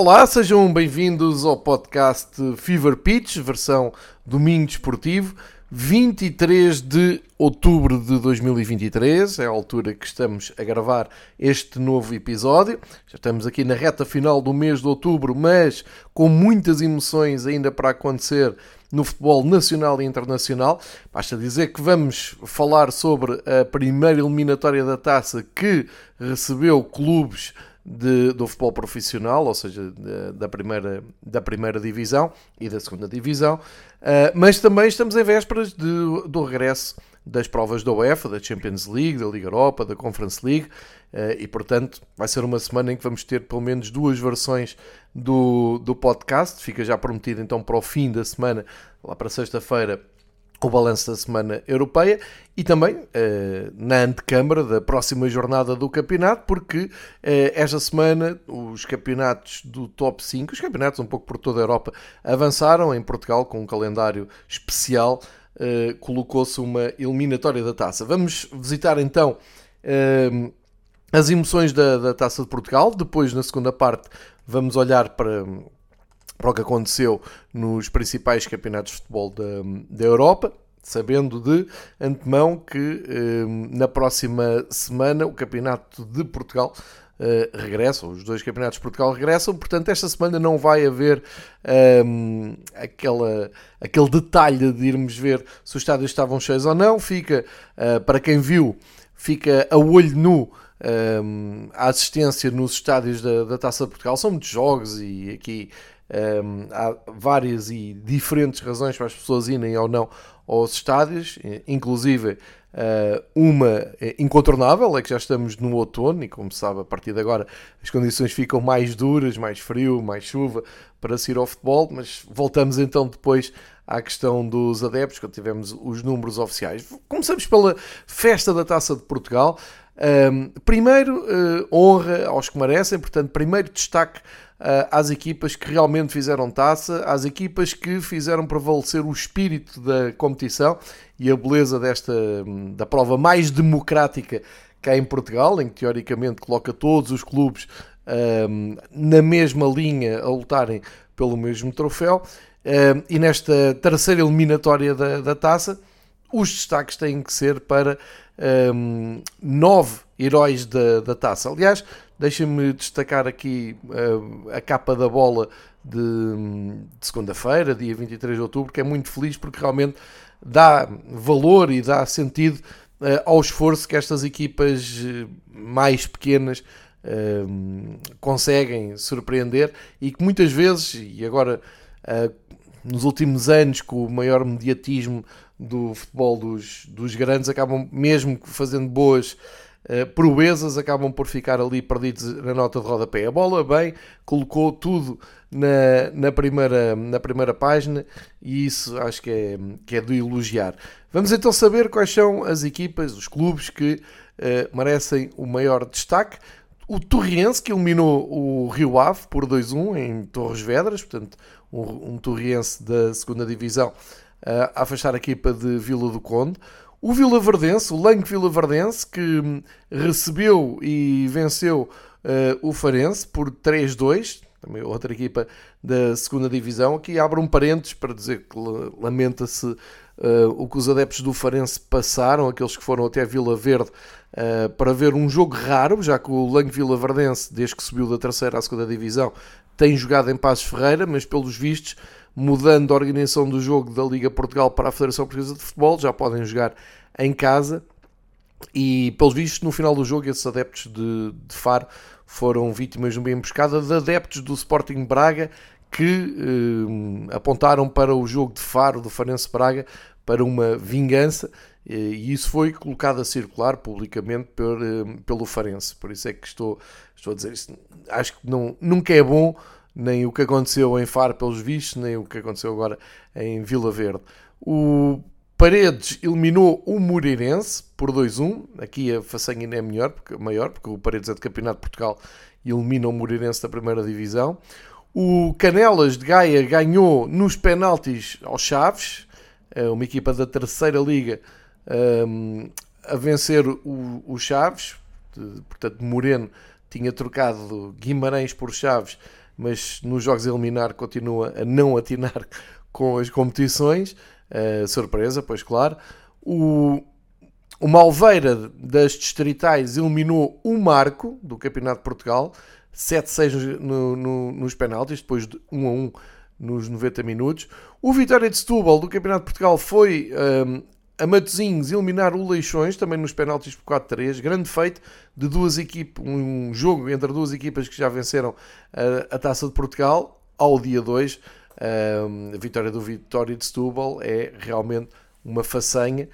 Olá, sejam bem-vindos ao podcast Fever Pitch, versão domingo desportivo, 23 de outubro de 2023, é a altura que estamos a gravar este novo episódio. Já estamos aqui na reta final do mês de outubro, mas com muitas emoções ainda para acontecer no futebol nacional e internacional. Basta dizer que vamos falar sobre a primeira eliminatória da taça que recebeu clubes de, do futebol profissional, ou seja, de, da, primeira, da primeira divisão e da segunda divisão, uh, mas também estamos em vésperas de, do regresso das provas da UEFA, da Champions League, da Liga Europa, da Conference League, uh, e portanto vai ser uma semana em que vamos ter pelo menos duas versões do, do podcast. Fica já prometido então para o fim da semana, lá para sexta-feira, o balanço da semana europeia e também uh, na antecâmara da próxima jornada do campeonato, porque uh, esta semana os campeonatos do top 5, os campeonatos um pouco por toda a Europa, avançaram em Portugal com um calendário especial. Uh, colocou-se uma eliminatória da taça. Vamos visitar então as emoções da, da taça de Portugal. Depois, na segunda parte, vamos olhar para para o que aconteceu nos principais campeonatos de futebol da, da Europa, sabendo de antemão que eh, na próxima semana o Campeonato de Portugal eh, regressa, os dois campeonatos de Portugal regressam, portanto esta semana não vai haver um, aquela, aquele detalhe de irmos ver se os estádios estavam cheios ou não, fica, uh, para quem viu, fica a olho nu um, a assistência nos estádios da, da Taça de Portugal, são muitos jogos e aqui um, há várias e diferentes razões para as pessoas irem ou não aos estádios, inclusive uh, uma incontornável é que já estamos no outono e, como sabe, a partir de agora as condições ficam mais duras, mais frio, mais chuva para se ir ao futebol. Mas voltamos então depois à questão dos adeptos, quando tivemos os números oficiais. Começamos pela festa da Taça de Portugal. Um, primeiro, uh, honra aos que merecem, portanto, primeiro destaque uh, às equipas que realmente fizeram taça, às equipas que fizeram prevalecer o espírito da competição e a beleza desta da prova mais democrática cá em Portugal, em que teoricamente coloca todos os clubes um, na mesma linha a lutarem pelo mesmo troféu. Um, e nesta terceira eliminatória da, da taça, os destaques têm que ser para um, nove heróis da, da taça. Aliás, deixem-me destacar aqui uh, a capa da bola de, de segunda-feira, dia 23 de outubro, que é muito feliz porque realmente dá valor e dá sentido uh, ao esforço que estas equipas eh, mais pequenas uh, conseguem surpreender e que muitas vezes, e agora nos últimos anos, com o maior mediatismo do futebol dos, dos grandes acabam mesmo fazendo boas uh, proezas, acabam por ficar ali perdidos na nota de rodapé. A bola, bem, colocou tudo na, na, primeira, na primeira página e isso acho que é, que é de elogiar. Vamos então saber quais são as equipas, os clubes que uh, merecem o maior destaque. O Torriense, que eliminou o Rio Ave por 2-1 em Torres Vedras, portanto, um, um Torriense da segunda Divisão a afastar a equipa de Vila do Conde. O Vila Verdense, o Lanque Vila Verdense, que hum, recebeu e venceu uh, o Farense por 3-2, também outra equipa da segunda divisão. Aqui abre um parênteses para dizer que lamenta-se uh, o que os adeptos do Farense passaram, aqueles que foram até Vila Verde uh, para ver um jogo raro, já que o Langue Vila Verdense, desde que subiu da terceira à segunda divisão, tem jogado em Passos Ferreira, mas pelos vistos mudando a organização do jogo da Liga Portugal para a Federação Portuguesa de Futebol, já podem jogar em casa. E, pelos vistos, no final do jogo, esses adeptos de, de Faro foram vítimas de uma emboscada de adeptos do Sporting Braga que eh, apontaram para o jogo de Faro, do Farense Braga, para uma vingança. E isso foi colocado a circular publicamente eh, pelo Farense. Por isso é que estou, estou a dizer isso. Acho que não, nunca é bom nem o que aconteceu em Faro pelos vistos, nem o que aconteceu agora em Vila Verde. O Paredes eliminou o Moreirense por 2-1. Aqui a façanha ainda é melhor, porque, maior, porque o Paredes é de Campeonato de Portugal e elimina o Moreirense da primeira divisão. O Canelas de Gaia ganhou nos penaltis aos Chaves, é uma equipa da terceira liga um, a vencer o Chaves. Portanto, Moreno tinha trocado Guimarães por Chaves mas nos jogos a eliminar continua a não atinar com as competições. Uh, surpresa, pois claro. O, o Malveira das Distritais eliminou o Marco do Campeonato de Portugal, 7-6 no, no, nos penaltis, depois de 1 a 1 nos 90 minutos. O Vitória de Setúbal do Campeonato de Portugal foi um, a eliminar o Leixões, também nos penaltis por 4-3. Grande feito de duas equipas, um jogo entre duas equipas que já venceram a, a Taça de Portugal ao dia 2. Um, a vitória do Vitória de Setúbal é realmente uma façanha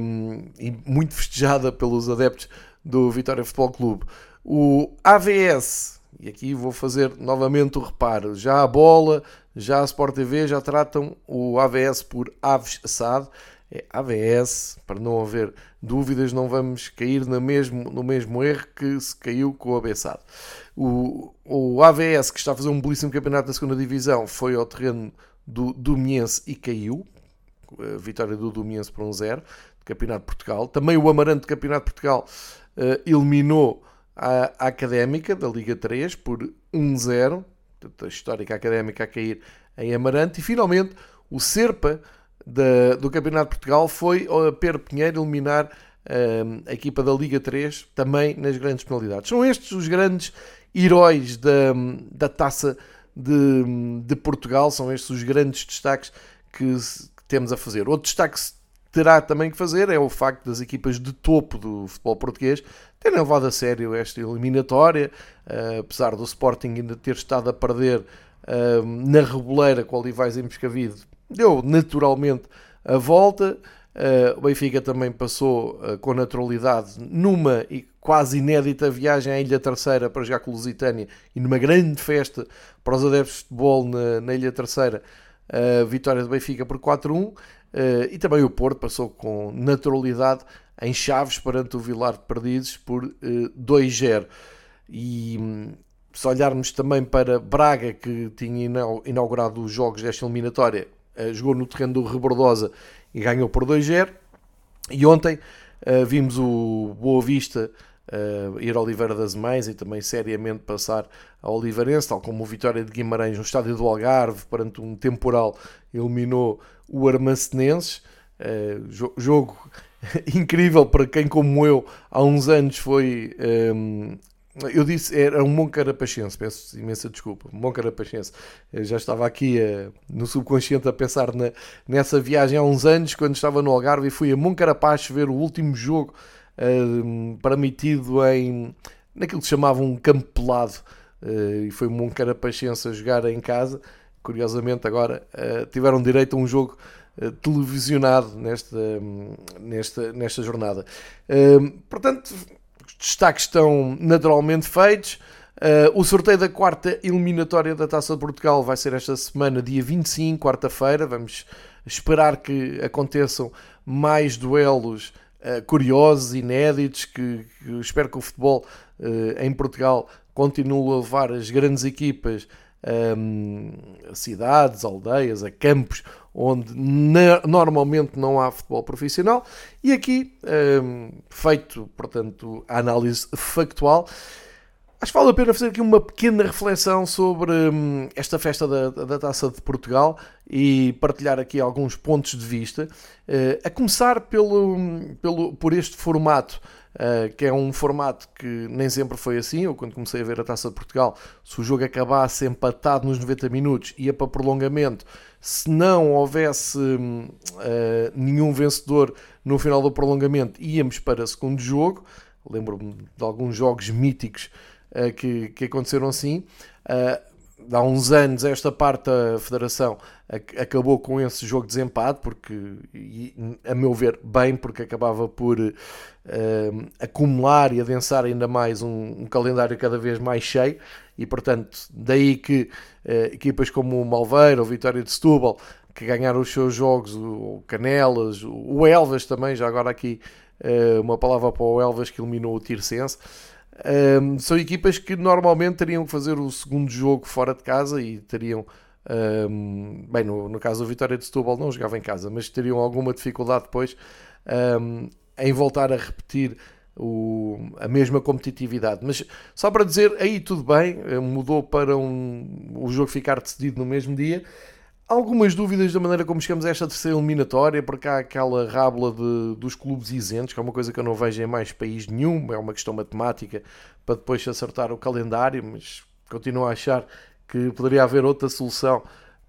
um, e muito festejada pelos adeptos do Vitória Futebol Clube. O AVS, e aqui vou fazer novamente o reparo, já a bola, já a Sport TV já tratam o AVS por Aves Assad. É AVS, para não haver dúvidas, não vamos cair no mesmo, no mesmo erro que se caiu com o Abessado. O, o AVS, que está a fazer um belíssimo campeonato da segunda Divisão, foi ao terreno do Domiense e caiu. A vitória do Domiense por um zero, do Campeonato de Portugal. Também o Amarante do Campeonato de Portugal uh, eliminou a, a Académica da Liga 3 por 1-0. A histórica Académica a cair em Amarante. E finalmente o Serpa do Campeonato de Portugal foi a Pedro Pinheiro eliminar uh, a equipa da Liga 3 também nas grandes penalidades. São estes os grandes heróis da, da taça de, de Portugal, são estes os grandes destaques que, temos a fazer. Outro destaque que terá também que fazer é o facto das equipas de topo do futebol português terem levado a sério esta eliminatória, uh, apesar do Sporting ainda ter estado a perder uh, na reboleira com o Olivais em Pescavide deu naturalmente a volta. Uh, o Benfica também passou uh, com naturalidade numa quase inédita viagem à Ilha Terceira para jogar com Lusitânia e numa grande festa para os adeptos de futebol na, na Ilha Terceira, a uh, vitória do Benfica por 4-1. Eh, e também o Porto passou com naturalidade em Chaves perante o Vilar de Perdidos por 2-0. E hum, se olharmos também para Braga, que tinha inaugurado os jogos desta eliminatória, eh, jogou no terreno do Rebordosa e ganhou por 2-0. E ontem uh, vimos o Boa Vista uh, ir ao Oliveira das Mães e também seriamente passar ao Oliveirense, tal como o Vitória de Guimarães no estádio do Algarve, perante um temporal, eliminou o Armacenenses. Uh, jogo incrível para quem, como eu, há uns anos foi um, eu disse, era um bom carapachense, peço imensa desculpa, um bom carapachense. Eu já estava aqui uh, no subconsciente a pensar na, nessa viagem há uns anos, quando estava no Algarve e fui a Moncarapaz ver o último jogo uh, permitido em, naquilo que se chamava um campo pelado. Uh, e foi um Moncarapachense a jogar em casa. Curiosamente, agora uh, tiveram direito a um jogo televisionado nesta, nesta, nesta jornada. portanto, destaques estão naturalmente feitos. Uh, o sorteio da quarta eliminatória da Taça de Portugal vai ser esta semana, dia 25, quarta-feira. Vamos esperar que aconteçam mais duelos uh, curiosos, inéditos, que, que, espero que o futebol uh, em Portugal continue a levar as grandes equipas a cidades, aldeias, a campos onde normalmente não há futebol profissional. E aqui, feito, portanto, a análise factual, acho que vale a pena fazer aqui uma pequena reflexão sobre esta festa da, da Taça de Portugal e partilhar aqui alguns pontos de vista, uh, a começar pelo, pelo, por este formato Uh, que é um formato que nem sempre foi assim. Eu, quando comecei a ver a Taça de Portugal, se o jogo acabasse empatado nos 90 minutos, ia para prolongamento. Se não houvesse uh, nenhum vencedor no final do prolongamento, íamos para segundo jogo. Lembro-me de alguns jogos míticos uh, que, que aconteceram assim há uns anos esta parte da federação acabou com esse jogo de desempate, porque, a meu ver, bem, porque acabava por uh, acumular e adensar ainda mais um, um, calendário cada vez mais cheio, e portanto, daí que uh, equipas como o Malveira, o Vitória de Setúbal, que ganharam os seus jogos, o Canelas, o Elvas também, já agora aqui uh, uma palavra para o Elvas que eliminou o Tirsense, um, são equipas que normalmente teriam que fazer o segundo jogo fora de casa e teriam, um, bem, no, no caso do Vitória de Setúbal não jogava em casa, mas teriam alguma dificuldade depois um, em voltar a repetir o, a mesma competitividade. Mas só para dizer, aí tudo bem, eh, mudou para um, o jogo ficar decidido no mesmo dia. Algumas dúvidas da maneira como chegamos a esta terceira eliminatória, porque há aquela rábula de, dos clubes isentos, que é uma coisa que eu não vejo em mais país nenhum, é uma questão matemática para depois acertar o calendário, mas continuo a achar que poderia haver outra solução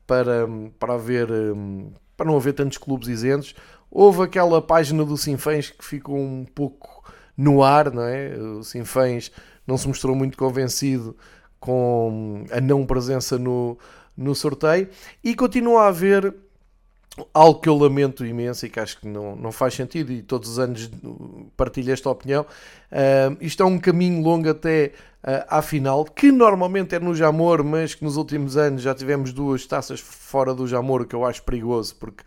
para, para, haver, hum, para não haver tantos clubes isentos. Houve aquela página do Sinfãs que ficou um pouco no ar, não é? O Sinfãs não se mostrou muito convencido com a não presença no, no sorteio e continua a haver algo que eu lamento imenso e que acho que não, não faz sentido e todos os anos partilho esta opinião. Uh, isto é um caminho longo até uh, à final, que normalmente é no Jamor, mas que nos últimos anos já tivemos duas taças fora do Jamor, o que eu acho perigoso, porque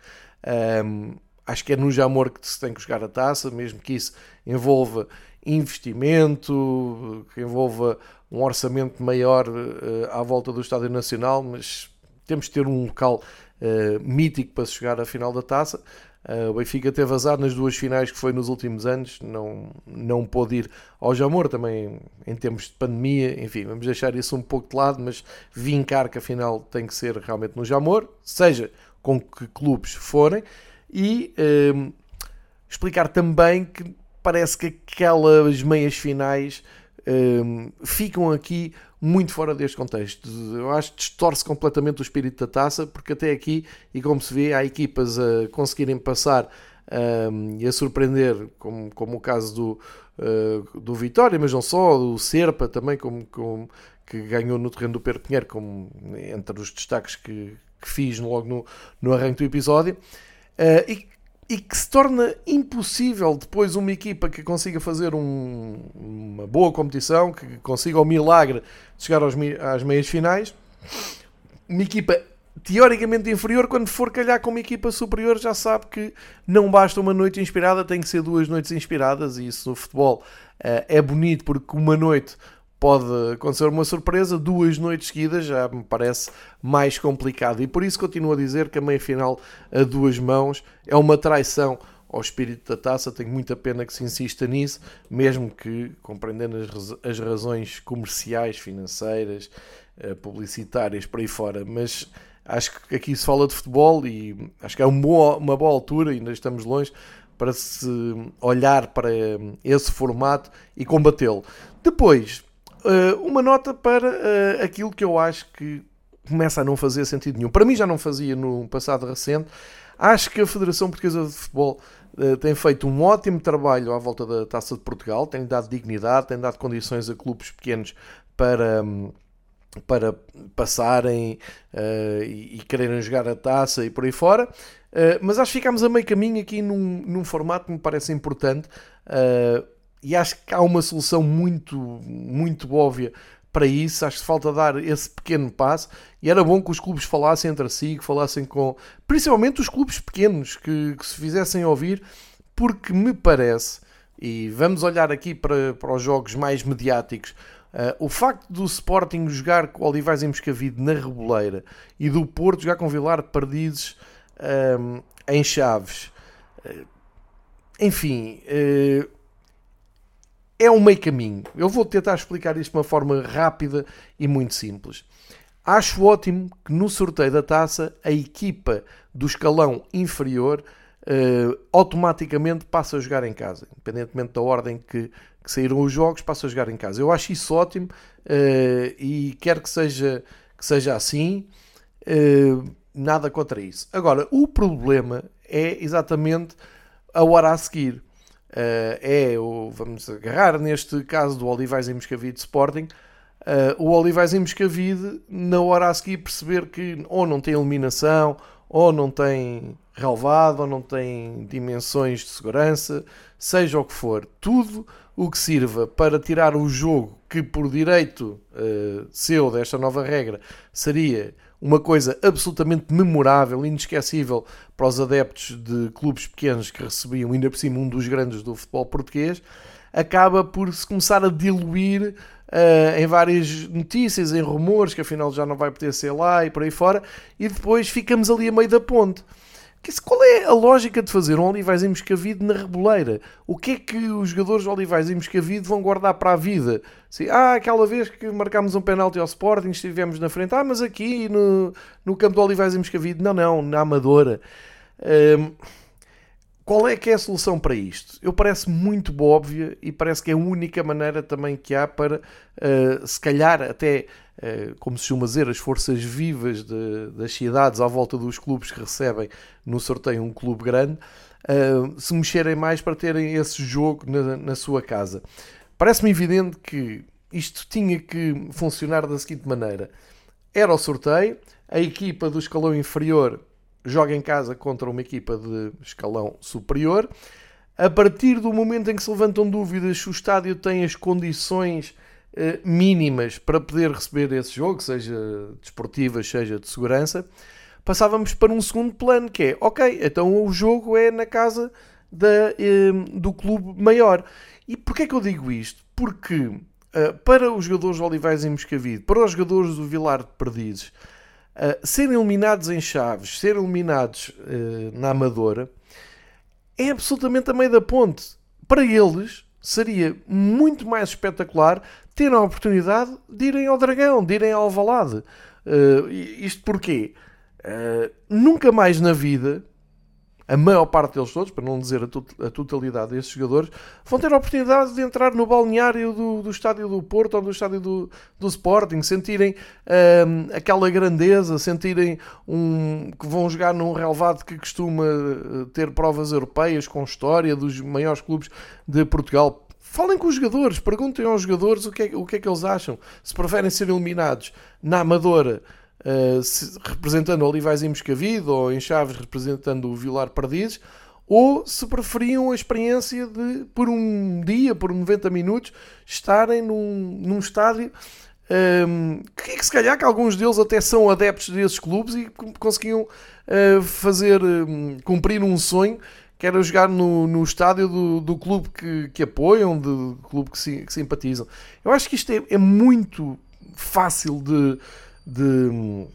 um, acho que é no Jamor que se tem que jogar a taça, mesmo que isso envolva investimento, que envolva um orçamento maior uh, à volta do Estádio Nacional, mas temos de ter um local uh, mítico para se jogar a final da taça. Uh, o Benfica teve azar nas duas finais que foi nos últimos anos, não, não pôde ir ao Jamor, também em tempos de pandemia, enfim, vamos deixar isso um pouco de lado, mas vincar que a final tem que ser realmente no Jamor, seja com que clubes forem, e uh, explicar também que parece que aquelas meias finais uh, ficam aqui muito fora deste contexto. Eu acho que distorce completamente o espírito da taça, porque até aqui, e como se vê, há equipas a conseguirem passar um, e a surpreender, como, como o caso do, uh, do Vitória, mas não só, do Serpa também, como, como, que ganhou no terreno do Pedro Pinheiro, como entre os destaques que, que fiz logo no, no arranque do episódio. Uh, e e que se torna impossível depois uma equipa que consiga fazer um, uma boa competição, que consiga o milagre de chegar aos, às meias finais, uma equipa teoricamente inferior, quando for calhar com uma equipa superior, já sabe que não basta uma noite inspirada, tem que ser duas noites inspiradas, e isso no futebol uh, é bonito porque uma noite pode acontecer uma surpresa, duas noites seguidas já me parece mais complicado. E por isso continuo a dizer que a meia-final a duas mãos é uma traição ao espírito da taça. Tenho muita pena que se insista nisso, mesmo que, compreendendo as, razões comerciais, financeiras, eh, publicitárias, por aí fora. Mas acho que aqui se fala de futebol e acho que é uma boa, altura, ainda estamos longe, para se olhar para esse formato e combatê-lo. Depois, Uh, uma nota para uh, aquilo que eu acho que começa a não fazer sentido nenhum. Para mim já não fazia no passado recente. Acho que a Federação Portuguesa de Futebol uh, tem feito um ótimo trabalho à volta da Taça de Portugal, tem dado dignidade, tem dado condições a clubes pequenos para. Um, para passarem e, e quererem jogar a taça e por aí fora, mas acho que ficámos a meio caminho aqui num, num formato que me parece importante e acho que há uma solução muito, muito óbvia para isso. Acho que falta dar esse pequeno passo. E era bom que os clubes falassem entre si, que falassem com. Principalmente os clubes pequenos, que, que se fizessem ouvir, porque me parece, e vamos olhar aqui para, para os jogos mais mediáticos. Uh, o facto do Sporting jogar com o Olivais em Moscavide na Reboleira e do Porto jogar com Vilar Perdizes uh, em Chaves, uh, enfim, é um meio caminho. Eu vou tentar explicar isto de uma forma rápida e muito simples. Acho ótimo que no sorteio da taça a equipa do escalão inferior uh, automaticamente passa a jogar em casa, independentemente da ordem que, que, saíram os jogos, passa a jogar em casa. Eu acho isso ótimo uh, e quero que seja, que seja assim. Uh, nada contra isso. Agora, o problema é exatamente a hora a seguir. Uh, é o, vamos agarrar neste caso do Olivais em Moscavide Sporting, uh, o Olivais em Moscavide, na hora a seguir, perceber que ou não tem eliminação, ou não tem relevado, ou não tem dimensões de segurança, seja o que for, tudo o que sirva para tirar o jogo que, por direito uh, seu desta nova regra, seria uma coisa absolutamente memorável, inesquecível para os adeptos de clubes pequenos que recebiam, ainda por cima, um dos grandes do futebol português, acaba por se começar a diluir uh, em várias notícias, em rumores, que afinal já não vai poder ser lá e por aí fora, e depois ficamos ali a meio da ponte. Qual é a lógica de fazer um Olivais em Moscavide na Reboleira? O que é que os jogadores de Olivais em Moscavide vão guardar para a vida? Assim, ah, aquela vez que marcámos um penalti ao Sporting, estivemos na frente. Ah, mas aqui no, no campo de Olivais em Moscavide. Não, não, na Amadora. Um, qual é que é a solução para isto? Eu parece muito óbvia e parece que é a única maneira também que há para, uh, se calhar, até eh, como se chama dizer, as forças vivas de, das cidades à volta dos clubes que recebem no sorteio um clube grande, uh, se mexerem mais para terem esse jogo na, na sua casa. Parece-me evidente que isto tinha que funcionar da seguinte maneira: era o sorteio, a equipa do escalão inferior joga em casa contra uma equipa de escalão superior. A partir do momento em que se levantam dúvidas se o estádio tem as condições eh, mínimas para poder receber esse jogo, seja desportivas, seja de segurança, passávamos para um segundo plano, que é, ok, então o jogo é na casa da, eh, do clube maior. E porquê é que eu digo isto? Porque uh, para os jogadores de Olivais em Moscavide, para os jogadores do Vilar de Perdizes, serem eliminados em Chaves, serem eliminados uh, na Amadora, é absolutamente a meio da ponte. Para eles, seria muito mais espetacular ter a oportunidade de irem ao Dragão, de irem ao Alvalade. Uh, isto porquê? Uh, nunca mais na vida, a maior parte deles todos, para não dizer a, totalidade desses jogadores, vão ter a oportunidade de entrar no balneário do, do estádio do Porto ou do estádio do, do Sporting, sentirem uh, aquela grandeza, sentirem um, que vão jogar num relevado que costuma ter provas europeias com história dos maiores clubes de Portugal. Falem com os jogadores, perguntem aos jogadores o que é, o que, é que eles acham. Se preferem ser eliminados na Amadora, uh, se, representando Olivais e Moscavide, ou em Chaves, representando o Vilar Perdizes, ou se preferiam a experiência de, por um dia, por 90 minutos, estarem num, num estádio um, ehm, que, que se calhar que alguns deles até são adeptos desses clubes e conseguiam uh, fazer um, cumprir um sonho que era jogar no, no estádio do, do clube que, que apoiam, do clube que, si, que simpatizam. Eu acho que isto é, é muito fácil de, de,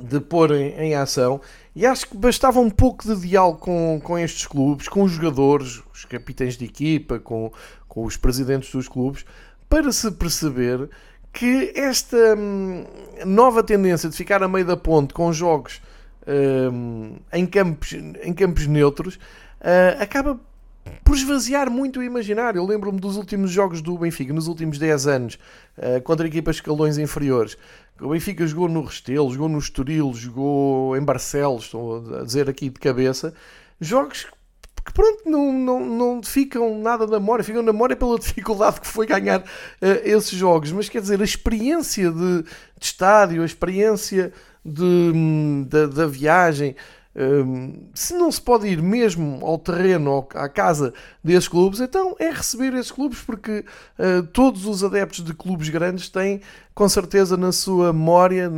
de pôr em, em, ação e acho que bastava um pouco de diálogo com, com estes clubes, com os jogadores, os capitães de equipa, com, com os presidentes dos clubes, para se perceber que esta hum, nova tendência de ficar a meio da ponte com jogos hum, em, campos, em campos neutros uh, acaba por esvaziar muito o imaginário. Eu lembro-me dos últimos jogos do Benfica, nos últimos 10 anos, uh, contra equipas escalões inferiores. O Benfica jogou no Restelo, jogou no Estoril, jogou em Barcelos, estou a dizer aqui de cabeça. Jogos que pronto, não, não, não ficam nada na memória, ficam na memória pela dificuldade que foi ganhar uh, esses jogos. Mas quer dizer, a experiência de, de estádio, a experiência de, hum, da, da viagem, se não se pode ir mesmo ao terreno, ou à casa desses clubes, então é receber esses clubes, porque uh, todos os adeptos de clubes grandes têm, com certeza, na sua memória,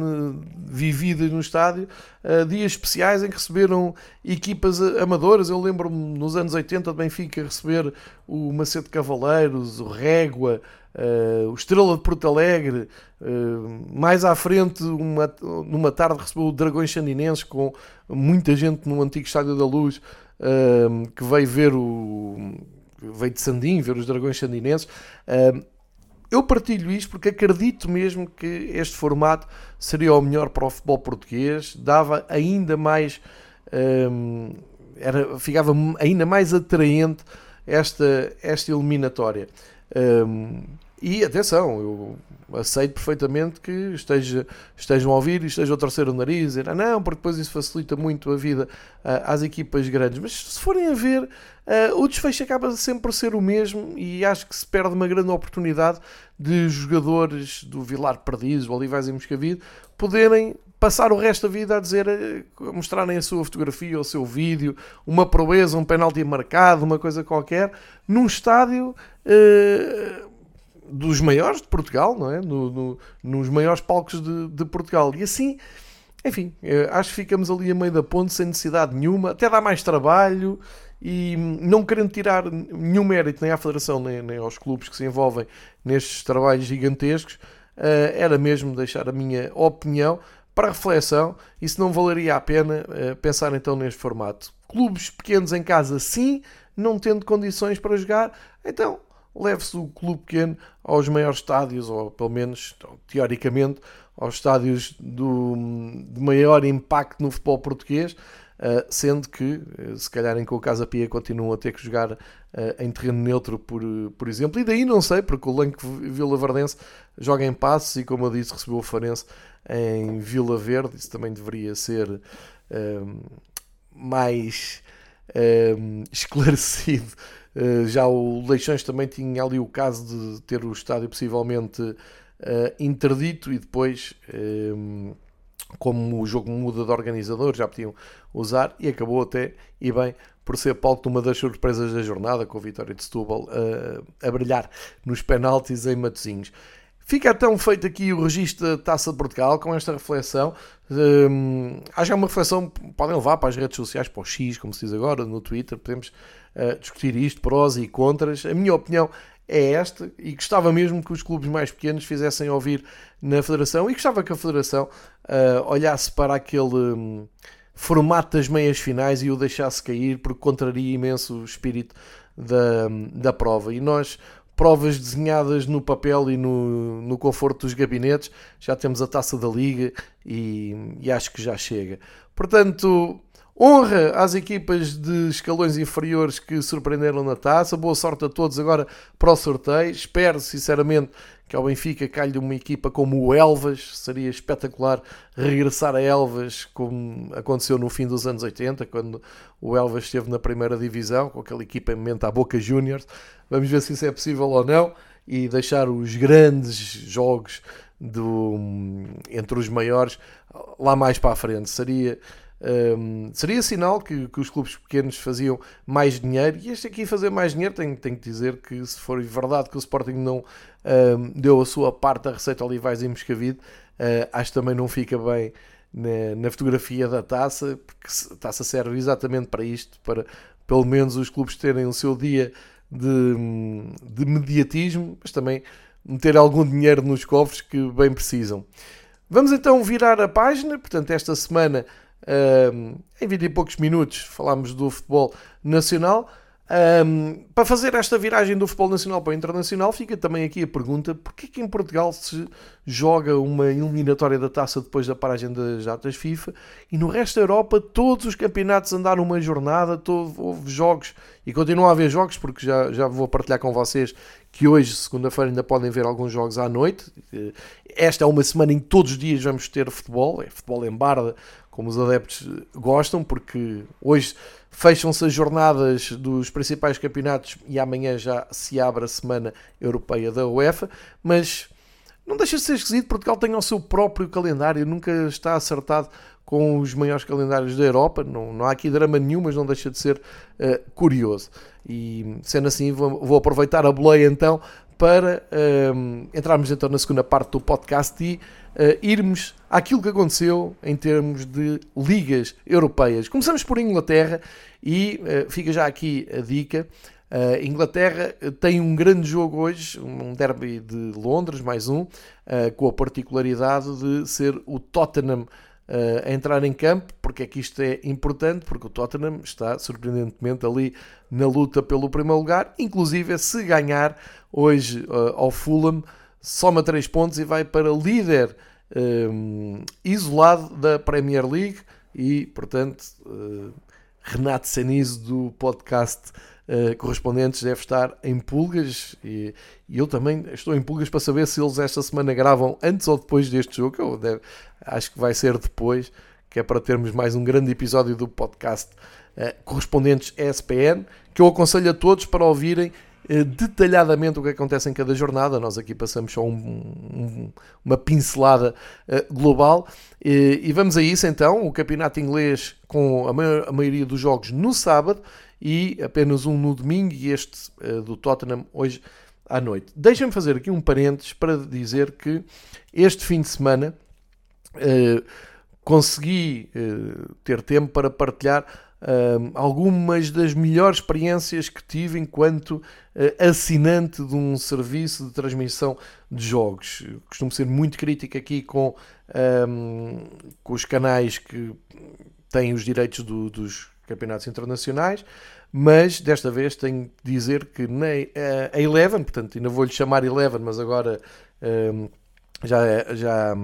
vivida no estádio, uh, dias especiais em que receberam equipas amadoras. Eu lembro-me nos anos 80 de Benfica receber o Macedo Cavaleiros, o Régua. Uh, o Estrela de Porto Alegre, uh, mais à frente, uma, numa tarde, recebeu o Dragões Xandinenses com muita gente no antigo Estádio da Luz uh, que veio ver o. veio de Sandim ver os Dragões Xandinenses. eu partilho isto porque acredito mesmo que este formato seria o melhor para o futebol português, dava ainda mais. era, ficava ainda mais atraente esta, esta eliminatória. Um, e atenção, eu aceito perfeitamente que esteja, estejam a ouvir e estejam a torcer o nariz, dizer, ah, não, porque depois isso facilita muito a vida uh, às equipas grandes. Mas se forem a ver, uh, o desfecho acaba sempre por ser o mesmo e acho que se perde uma grande oportunidade de jogadores do Vilar Perdidos, Olivais e Moscavide, poderem passar o resto da vida a dizer, a mostrarem a sua fotografia, o seu vídeo, uma proeza, um penalti marcado, uma coisa qualquer, num estádio. Uh, dos maiores de Portugal, não é? No, no, nos maiores palcos de, de, Portugal. E assim, enfim, eh, acho que ficamos ali a meio da ponte sem necessidade nenhuma, até dá mais trabalho e não querendo tirar nenhum mérito nem à Federação nem, nem aos clubes que se envolvem nestes trabalhos gigantescos, uh, era mesmo deixar a minha opinião para reflexão e se não valeria a pena uh, pensar então neste formato. Clubes pequenos em casa, sim, não tendo condições para jogar, então leve-se o clube pequeno aos maiores estádios, ou pelo menos, teoricamente, aos estádios do, de maior impacto no futebol português, uh, sendo que, uh, se calhar em que o Casa Pia continuam a ter que jogar uh, em terreno neutro, por, por exemplo, e daí não sei, porque o Lanque Vila Verdense joga em Passos e, como eu disse, recebeu o Farense em Vila Verde, isso também deveria ser mais esclarecido. Já o Leixões também tinha ali o caso de ter o estádio possivelmente uh, interdito e depois, eh, como o jogo muda de organizador, já podiam usar e acabou até, e bem, por ser palco de uma das surpresas da jornada, com a vitória de Setúbal uh, a brilhar nos penaltis em Matosinhos. Fica então feito aqui o registro da Taça de Portugal com esta reflexão. Um, acho uma reflexão podem levar para as redes sociais, para o X, como se diz agora, no Twitter. Podemos discutir isto, prós e contras. A minha opinião é esta e gostava mesmo que os clubes mais pequenos fizessem ouvir na Federação e gostava que a Federação uh, olhasse para aquele um, formato das meias finais e o deixasse cair porque contraria imenso o espírito da, da prova. E nós, provas desenhadas no papel e no, no conforto dos gabinetes, já temos a taça da Liga e, e acho que já chega. Portanto, Honra às equipas de escalões inferiores que surpreenderam na taça. Boa sorte a todos agora para o sorteio. Espero, sinceramente, que ao Benfica calhe uma equipa como o Elvas. Seria espetacular regressar a Elvas, como aconteceu no fim dos anos 80, quando o Elvas esteve na primeira divisão, com aquela equipa em momento à Boca Juniors. Vamos ver se isso é possível ou não. E deixar os grandes jogos do, entre os maiores lá mais para a frente. Seria um, seria sinal que, que, os clubes pequenos faziam mais dinheiro? E este aqui fazer mais dinheiro tenho, tenho que dizer que se for verdade que o Sporting não um, deu a sua parte da receita Olivais e Moscavide uh, acho que também não fica bem na, na, fotografia da taça porque a taça serve exatamente para isto para pelo menos os clubes terem o seu dia de, de mediatismo mas também meter algum dinheiro nos cofres que bem precisam. Vamos então virar a página, portanto esta semana um, em 20 e poucos minutos falámos do futebol nacional. Um, para fazer esta viragem do futebol nacional para o internacional, fica também aqui a pergunta: porquê que em Portugal se joga uma eliminatória da taça depois da paragem das datas FIFA e no resto da Europa todos os campeonatos andaram uma jornada, todo, houve jogos e continua a haver jogos, porque já, já vou partilhar com vocês que hoje, segunda-feira, ainda podem ver alguns jogos à noite. Esta é uma semana em que todos os dias vamos ter futebol, é futebol em barda, como os adeptos gostam, porque hoje fecham-se as jornadas dos principais campeonatos e amanhã já se abre a Semana Europeia da UEFA, mas não deixa de ser esquisito, Portugal tem o seu próprio calendário, nunca está acertado com os maiores calendários da Europa, não, não há aqui drama nenhum, mas não deixa de ser uh, curioso. E sendo assim, vou, vou aproveitar a boleia então para uh, entrarmos então na segunda parte do podcast e uh, irmos àquilo que aconteceu em termos de ligas europeias. Começamos por Inglaterra e fica já aqui a dica. Uh, Inglaterra tem um grande jogo hoje, um derby de Londres, mais um, com a particularidade de ser o Tottenham a entrar em campo, porque é que isto é importante, porque o Tottenham está surpreendentemente ali na luta pelo primeiro lugar, inclusive se ganhar hoje uh, ao Fulham, soma 3 pontos e vai para líder isolado da Premier League. E, portanto, uh, Renato Senizo do podcast uh, Correspondentes deve estar em pulgas e, e, eu também estou em pulgas para saber se eles esta semana gravam antes ou depois deste jogo, eu deve, acho que vai ser depois, que é para termos mais um grande episódio do podcast uh, Correspondentes ESPN, que eu aconselho a todos para ouvirem eh, detalhadamente o que acontece em cada jornada. Nós aqui passamos só um, um, uma pincelada uh, global. E, e, vamos a isso então. O campeonato inglês com a, maior, a, maioria dos jogos no sábado e apenas um no domingo e este uh, do Tottenham hoje à noite. Deixem-me fazer aqui um parênteses para dizer que este fim de semana uh, consegui ter tempo para partilhar uh, algumas das melhores experiências que tive enquanto uh, assinante de um serviço de transmissão de jogos. costumo ser muito crítico aqui com, um, com os canais que têm os direitos do, dos campeonatos internacionais, mas desta vez tenho que dizer que na, a Eleven, portanto ainda vou-lhe chamar Eleven, mas agora um, já, já,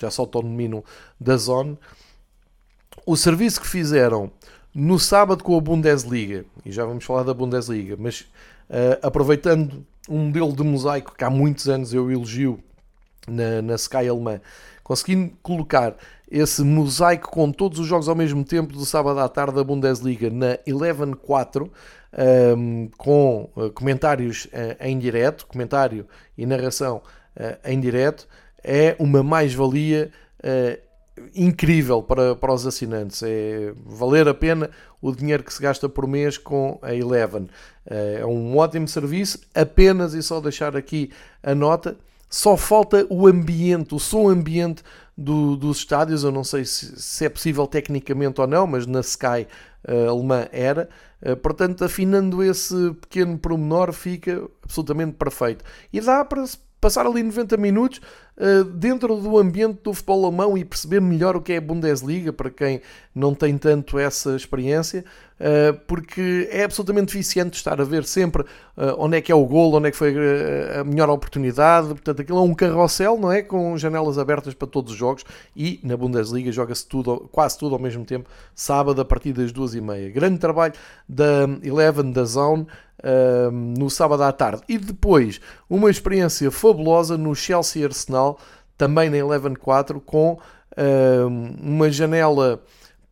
já solta o domínio da Zone, o serviço que fizeram no sábado com a Bundesliga, e já vamos falar da Bundesliga, mas uh, aproveitando um modelo de mosaico que há muitos anos eu elogio na, na Sky alemã, conseguindo colocar esse mosaico com todos os jogos ao mesmo tempo do sábado à tarde da Bundesliga na Eleven 4, um, com uh, comentários uh, em direto, comentário e narração uh, em direto, é uma mais-valia incrível para, para os assinantes. É valer a pena o dinheiro que se gasta por mês com a Eleven. É um ótimo serviço, apenas e só deixar aqui a nota. Só falta o ambiente, o som ambiente do, dos estádios. Eu não sei se, se, é possível tecnicamente ou não, mas na Sky uh, alemã era. Uh, portanto, afinando esse pequeno promenor, fica absolutamente perfeito. E dá para passar ali 90 minutos dentro do ambiente do futebol alemão e perceber melhor o que é a Bundesliga, para quem não tem tanto essa experiência, uh, porque é absolutamente viciante estar a ver sempre uh, onde é que é o gol, onde é que foi a melhor oportunidade. Portanto, aquilo é um carrossel, não é? Com janelas abertas para todos os jogos e na Bundesliga joga-se tudo, quase tudo ao mesmo tempo, sábado a partir das duas e meia. Grande trabalho da Eleven, da Zone, no sábado à tarde. E depois, uma experiência fabulosa no Chelsea Arsenal, também na Eleven 4, com uma janela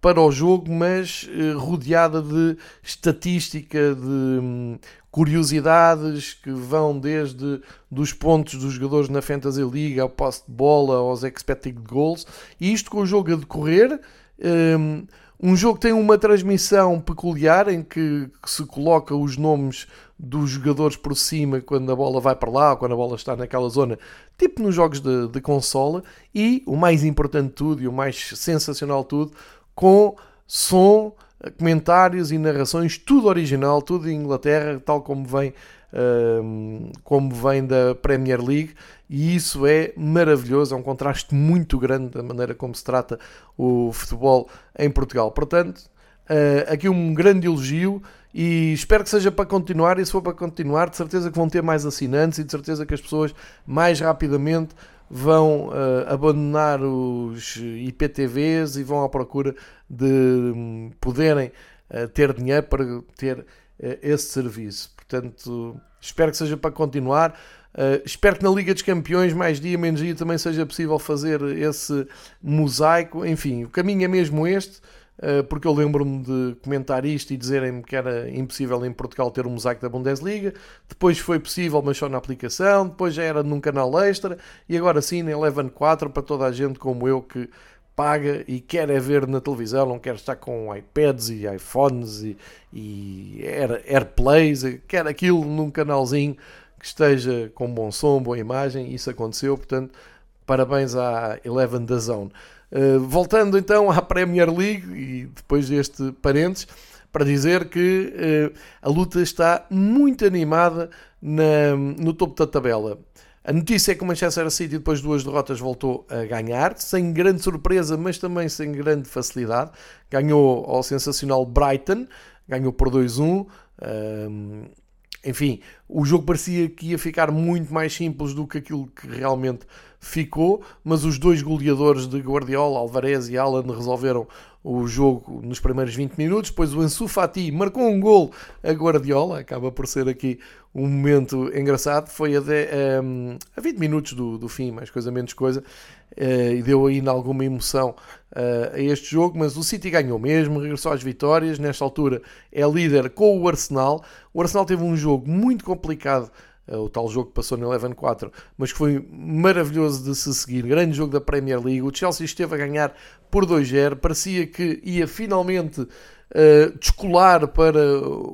para o jogo, mas uh, rodeada de estatística, de um, curiosidades que vão desde dos pontos dos jogadores na Fantasy League ao posse de bola, aos expected goals, e isto com o jogo a decorrer. Um, um jogo que tem uma transmissão peculiar em que, que, se coloca os nomes dos jogadores por cima quando a bola vai para lá, ou quando a bola está naquela zona, tipo nos jogos de, de consola, e o mais importante de tudo e o mais sensacional de tudo, com som, comentários e narrações, tudo original, tudo em Inglaterra, tal como vem, uh, como vem da Premier League e isso é maravilhoso, é um contraste muito grande da maneira como se trata o futebol em Portugal. Portanto, uh, aqui um grande elogio e espero que seja para continuar. E se for para continuar, de certeza que vão ter mais assinantes e de certeza que as pessoas mais rapidamente vão uh, abandonar os IPTVs e vão à procura de um, poderem uh, ter dinheiro para ter esse serviço. Portanto, espero que seja para continuar. Uh, espero que na Liga dos Campeões, mais dia, menos dia, também seja possível fazer esse mosaico. Enfim, o caminho é mesmo este, uh, porque eu lembro-me de comentar isto e dizerem-me que era impossível em Portugal ter um mosaico da Bundesliga. Depois foi possível, mas só na aplicação. Depois já era num canal extra. E agora sim, na Eleven 4, para toda a gente como eu que paga e quer é ver na televisão, não quer estar com iPads e iPhones e, e Air, Airplays, quer aquilo num canalzinho que esteja com bom som, boa imagem, isso aconteceu, portanto, parabéns à Eleven da Zone. Uh, voltando então à Premier League e depois deste parênteses, para dizer que uh, a luta está muito animada na, no topo da tabela. A notícia é que o Manchester City, depois de duas derrotas, voltou a ganhar, sem grande surpresa, mas também sem grande facilidade. Ganhou ao sensacional Brighton, ganhou por 2-1. Um, enfim, o jogo parecia que ia ficar muito mais simples do que aquilo que realmente ficou, mas os dois goleadores de Guardiola, Alvarez e Alan, resolveram o jogo nos primeiros 20 minutos. Depois o Ansu Fati marcou um gol a Guardiola, acaba por ser aqui um momento engraçado. Foi a, de, um, a 20 minutos do, do fim, mais coisa menos coisa, uh, e deu ainda alguma emoção uh, a este jogo. Mas o City ganhou mesmo, regressou às vitórias. Nesta altura é líder com o Arsenal. O Arsenal teve um jogo muito complicado o tal jogo que passou no Eleven 4, mas que foi maravilhoso de se seguir. Grande jogo da Premier League. O Chelsea esteve a ganhar por 2-0. Parecia que ia finalmente uh, descolar para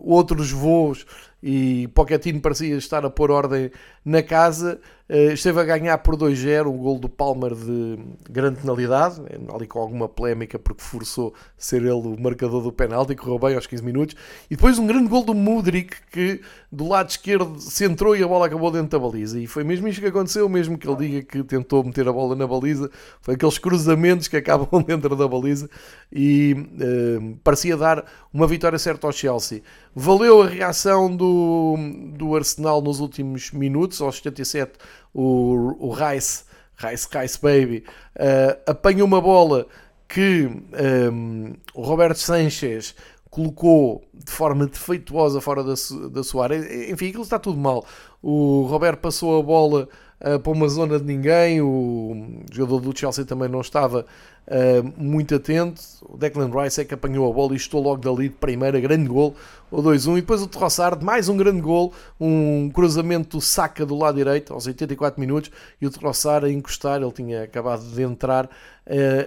outros voos e Pochettino parecia estar a pôr ordem na casa Uh, esteve a ganhar por 2-0, um gol do Palmer de grande penalidade, ali com alguma polémica porque forçou ser ele o marcador do penalti, correu bem aos 15 minutos. E depois um grande gol do Mudrik que do lado esquerdo centrou e a bola acabou dentro da baliza. E foi mesmo isto que aconteceu, mesmo que ele diga que tentou meter a bola na baliza, foi aqueles cruzamentos que acabam dentro da baliza e uh, parecia dar uma vitória certa ao Chelsea. Valeu a reação do, do Arsenal nos últimos minutos, aos 77 o, o Rice, Rice, Rice Baby, uh, apanha uma bola que um, ehm, o Roberto Sanchez colocou de forma defeituosa fora da, da sua área. Enfim, aquilo está tudo mal. O Roberto passou a bola uh, para uma zona de ninguém. O jogador do Chelsea também não estava uh, muito atento. O Declan Rice é que apanhou a bola e estou logo dali de primeira, grande gol, o 2-1. E depois o Trossard, mais um grande gol, um cruzamento saca do lado direito, aos 84 minutos, e o Trossard a encostar, ele tinha acabado de entrar, uh,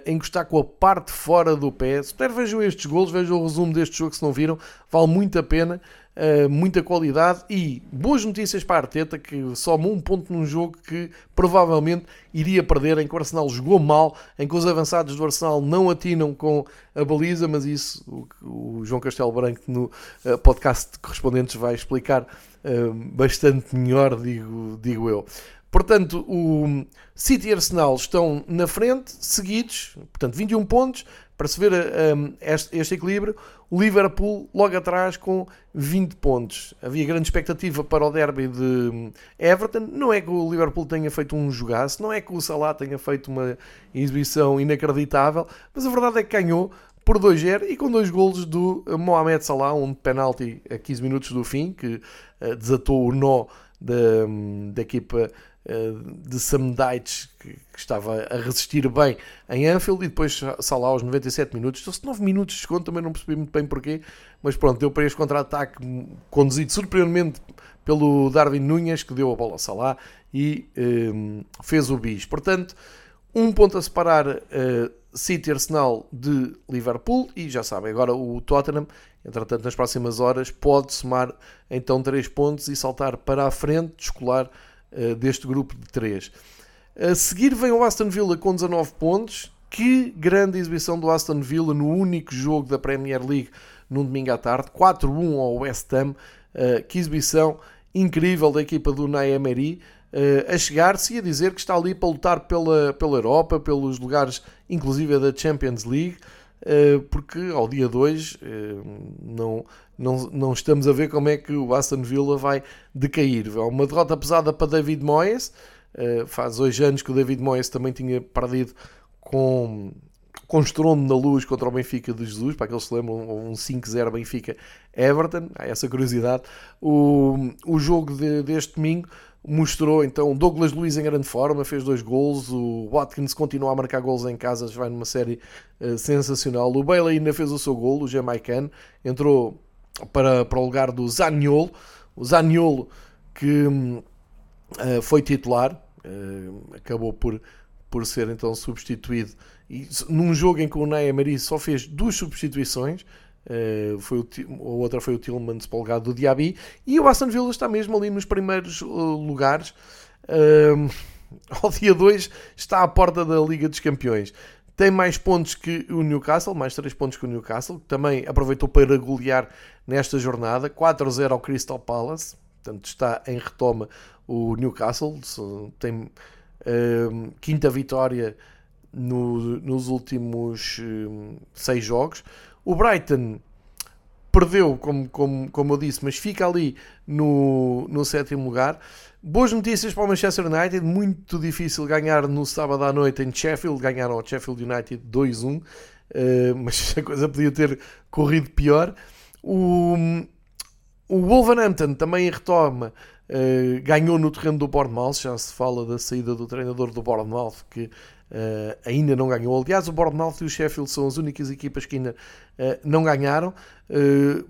a encostar com a parte fora do pé. Se puder, vejam estes golos, vejam o resumo deste jogo, se não viram, vale muito a pena. Uh, muita qualidade e boas notícias para a Arteta que soma um ponto num jogo que provavelmente iria perder, em que o Arsenal jogou mal, em que os avançados do Arsenal não atinam com a baliza, mas isso o, o João Castelo Branco no uh, podcast de correspondentes vai explicar uh, bastante melhor, digo, digo eu. Portanto, o City e Arsenal estão na frente, seguidos, portanto, 21 pontos, para se ver um, este, este, equilíbrio. O Liverpool logo atrás com 20 pontos. Havia grande expectativa para o derby de hum, Everton. Não é que o Liverpool tenha feito um jogaço, não é que o Salah tenha feito uma exibição inacreditável, mas a verdade é que ganhou por 2-0 e com dois golos do Mohamed Salah, um penalti a 15 minutos do fim, que uh, desatou o nó da, hum, da equipa eh, de Sam Deitch, que, estava a resistir bem em Anfield, e depois Salah aos 97 minutos. Se 9 minutos de segundo, também não percebi muito bem porquê, mas pronto, deu para este contra-ataque conduzido surpreendentemente pelo Darwin Nunes, que deu a bola a Salah e um, eh, fez o bis. Portanto, um ponto a separar uh, City Arsenal de Liverpool e já sabem, agora o Tottenham, entretanto, nas próximas horas, pode somar então 3 pontos e saltar para a frente, descolar eh, deste grupo de 3. A seguir vem o Aston Villa com 19 pontos. Que grande exibição do Aston Villa no único jogo da Premier League num domingo à tarde. 4-1 ao West Ham. Uh, que exibição incrível da equipa do Emery. Uh, a chegar-se e a dizer que está ali para lutar pela, pela Europa, pelos lugares, inclusive da Champions League. Uh, porque ao dia 2 não, não, não estamos a ver como é que o Aston Villa vai decair. É uma derrota pesada para David Moyes. Uh, faz dois anos que o David Moyes também tinha perdido com, com estrondo na luz contra o Benfica de Jesus, para aqueles que se lembram, um 5-0 Benfica-Everton, há essa curiosidade. O, o jogo de, deste domingo mostrou então Douglas Luiz em grande forma, fez dois gols, o Watkins continua a marcar gols em casa, vai numa série uh, sensacional. O Bailey ainda fez o seu gol, o jamaicano, entrou para, para o lugar do Zaniolo. O Zaniolo que uh, foi titular, uh, acabou por, por ser então substituído. E num jogo em que o Ney Emery só fez duas substituições, uh, foi o, a outra foi o Tillmans para o lugar do Diaby, e o Aston Villa está mesmo ali nos primeiros lugares. ao dia 2 está à porta da Liga dos Campeões. Tem mais pontos que o Newcastle, mais 3 pontos que o Newcastle, que também aproveitou para golear nesta jornada, 4-0 ao Crystal Palace, portanto está em retoma o Newcastle, tem uh, quinta vitória no, nos últimos uh, seis jogos. O Brighton perdeu, como, como, como eu disse, mas fica ali no, no sétimo lugar. Boas notícias para o Manchester United, muito difícil ganhar no sábado à noite em Sheffield, ganharam ao Sheffield United 2-1, uh, eh, mas a coisa podia ter corrido pior. O, o Wolverhampton também retoma, uh, ganhou no terreno do Bournemouth, já se fala da saída do treinador do Bournemouth, que uh, ainda não ganhou. Aliás, o Bournemouth e o Sheffield são as únicas equipas que ainda não ganharam,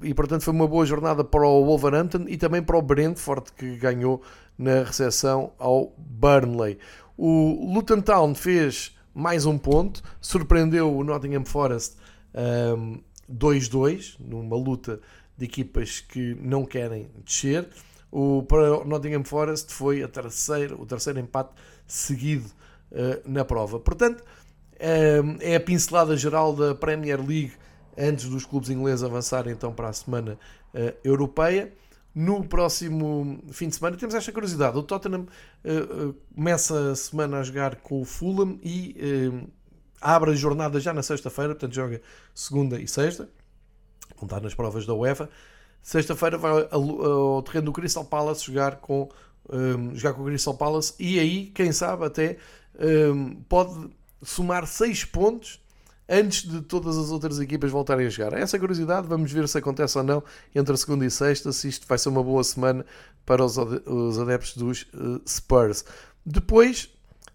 e portanto foi uma boa jornada para o Wolverhampton e também para o Brentford, que ganhou na recepção ao Burnley. O Luton Town fez mais um ponto, surpreendeu o Nottingham Forest 2-2, um, numa luta de equipas que não querem descer. o, para o Nottingham Forest foi terceira, o terceiro empate seguido uh, na prova. Portanto, uh, é a pincelada geral da Premier League antes dos clubes ingleses avançarem então para a semana uh, europeia. No próximo fim de semana temos esta curiosidade: o Tottenham começa a semana a jogar com o Fulham e abre a jornada já na sexta-feira, portanto joga segunda e sexta, vão estar nas provas da UEFA. Sexta-feira vai ao terreno do Crystal Palace jogar com, um, jogar com o Crystal Palace e aí, quem sabe, até pode somar 6 pontos antes de todas as outras equipas voltarem a jogar. Essa curiosidade, vamos ver se acontece ou não entre a segunda e sexta, se isto vai ser uma boa semana para os, os adeptos dos uh, Spurs. Depois,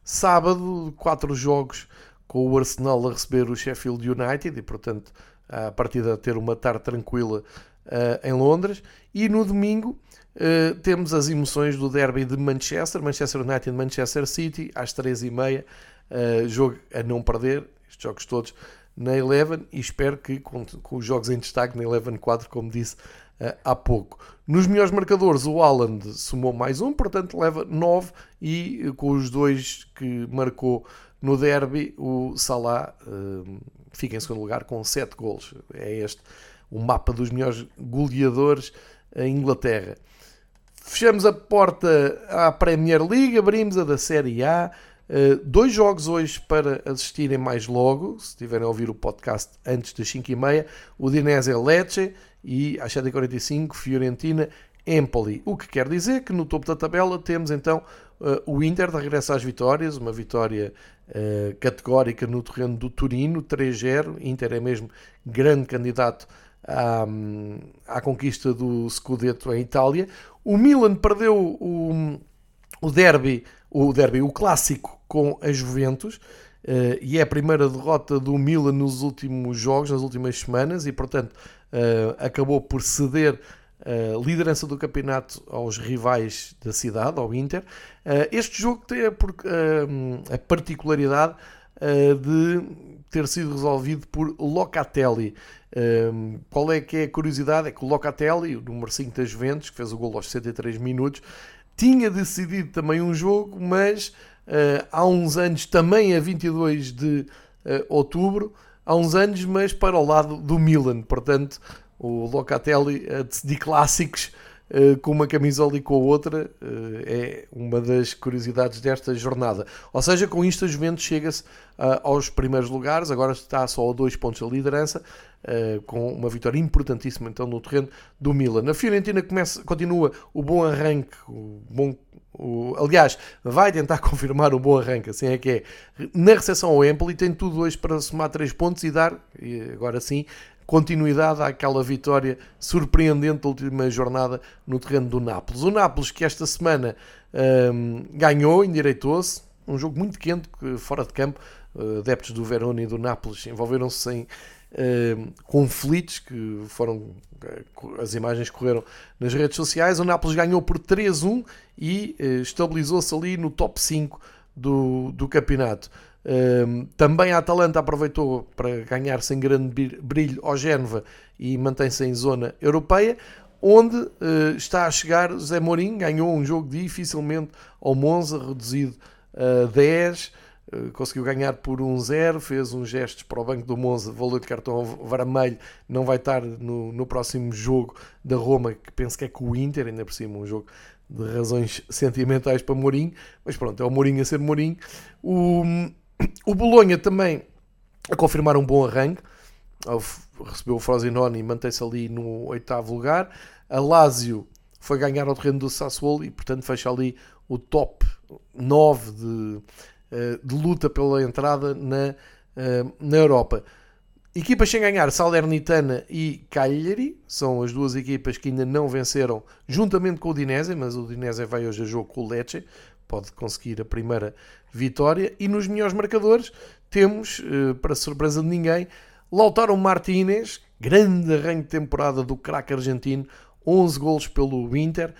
sábado, quatro jogos com o Arsenal a receber o Sheffield United e, portanto, a partida a ter uma tarde tranquila em Londres. E no domingo uh, temos as emoções do derby de Manchester, Manchester United Manchester City, às 3h30. Uh, eh, jogo a não perder, estes jogos todos na Eleven e espero que com, com os jogos em destaque na Eleven 4, como disse uh, há pouco. Nos melhores marcadores, o Haaland somou mais um, portanto leva 9 e com os dois que marcou no derby, o Salah uh, fica em segundo lugar com 7 golos. É este o mapa dos melhores goleadores em Inglaterra. Fechamos a porta à Premier League, abrimos a da Série A. Uh, dois jogos hoje para assistirem mais logo, se estiverem a ouvir o podcast antes das 5h30, o Dinese Lecce e às 7h45 Fiorentina Empoli. O que quer dizer que no topo da tabela temos então uh, o Inter de regresso às vitórias, uma vitória uh, categórica no terreno do Turino, 3-0. Inter é mesmo grande candidato à, à conquista do Scudetto em Itália. O Milan perdeu o, o derby, o derby, o clássico com a Juventus. Uh, e é a primeira derrota do Milan nos últimos jogos, nas últimas semanas, e portanto uh, acabou por ceder a uh, liderança do campeonato aos rivais da cidade, ao Inter. Este jogo tem a, a particularidade de ter sido resolvido por Locatelli. Um, qual é que é a curiosidade? É que o Locatelli, o número 5 das Juventus, que fez o gol aos 63 minutos, tinha decidido também um jogo, mas uh, há uns anos, também a 22 de uh, outubro, há uns anos, mas para o lado do Milan. Portanto, o Locatelli a decidir clássicos uh, com uma camisola e com a outra é uma das curiosidades desta jornada. Ou seja, com isto a Juventus chega-se aos primeiros lugares, agora está só a dois pontos da liderança, Uh, com uma vitória importantíssima então no terreno do Milan. Na Fiorentina começa, continua o bom arranque, o bom, o, aliás, vai tentar confirmar o bom arranque, assim é que é. Na recepção ao Empoli tem tudo hoje para somar 3 pontos e dar, agora sim, continuidade àquela vitória surpreendente da última jornada no terreno do Nápoles. O Nápoles que esta semana um, ganhou, endireitou-se, um jogo muito quente, fora de campo, uh, adeptos do Verona e do Nápoles envolveram-se em uh, conflitos que foram eh, as imagens correram nas redes sociais. O Nápoles ganhou por 3-1 e uh, estabilizou-se ali no top 5 do, do campeonato. Uh, também a Atalanta aproveitou para ganhar sem grande brilho ao Génova e mantém-se em zona europeia, onde uh, está a chegar José Mourinho, ganhou um jogo dificilmente ao Monza, reduzido a 10, eh, conseguiu ganhar por 1-0, fez uns gestos para o banco do Monza, valor de cartão vermelho, não vai estar no, no próximo jogo da Roma, que penso que é com o Inter, ainda por cima, um jogo de razões sentimentais para Mourinho, mas pronto, é o Mourinho a ser Mourinho. O, o Bolonha também a confirmar um bom arranque, recebeu o Frosinone e mantém-se ali no oitavo lugar. A Lazio foi ganhar ao terreno do Sassuolo e, portanto, fecha ali o top 9 de eh, de luta pela entrada na, eh, na Europa. Equipas sem ganhar, Salernitana e Cagliari, são as duas equipas que ainda não venceram, juntamente com o Dinese, mas o Dinese vai hoje a jogo com o Lecce, pode conseguir a primeira vitória. E nos melhores marcadores temos, eh, para surpresa de ninguém, Lautaro Martínez, grande arranque de temporada do craque argentino, 11 golos pelo Inter,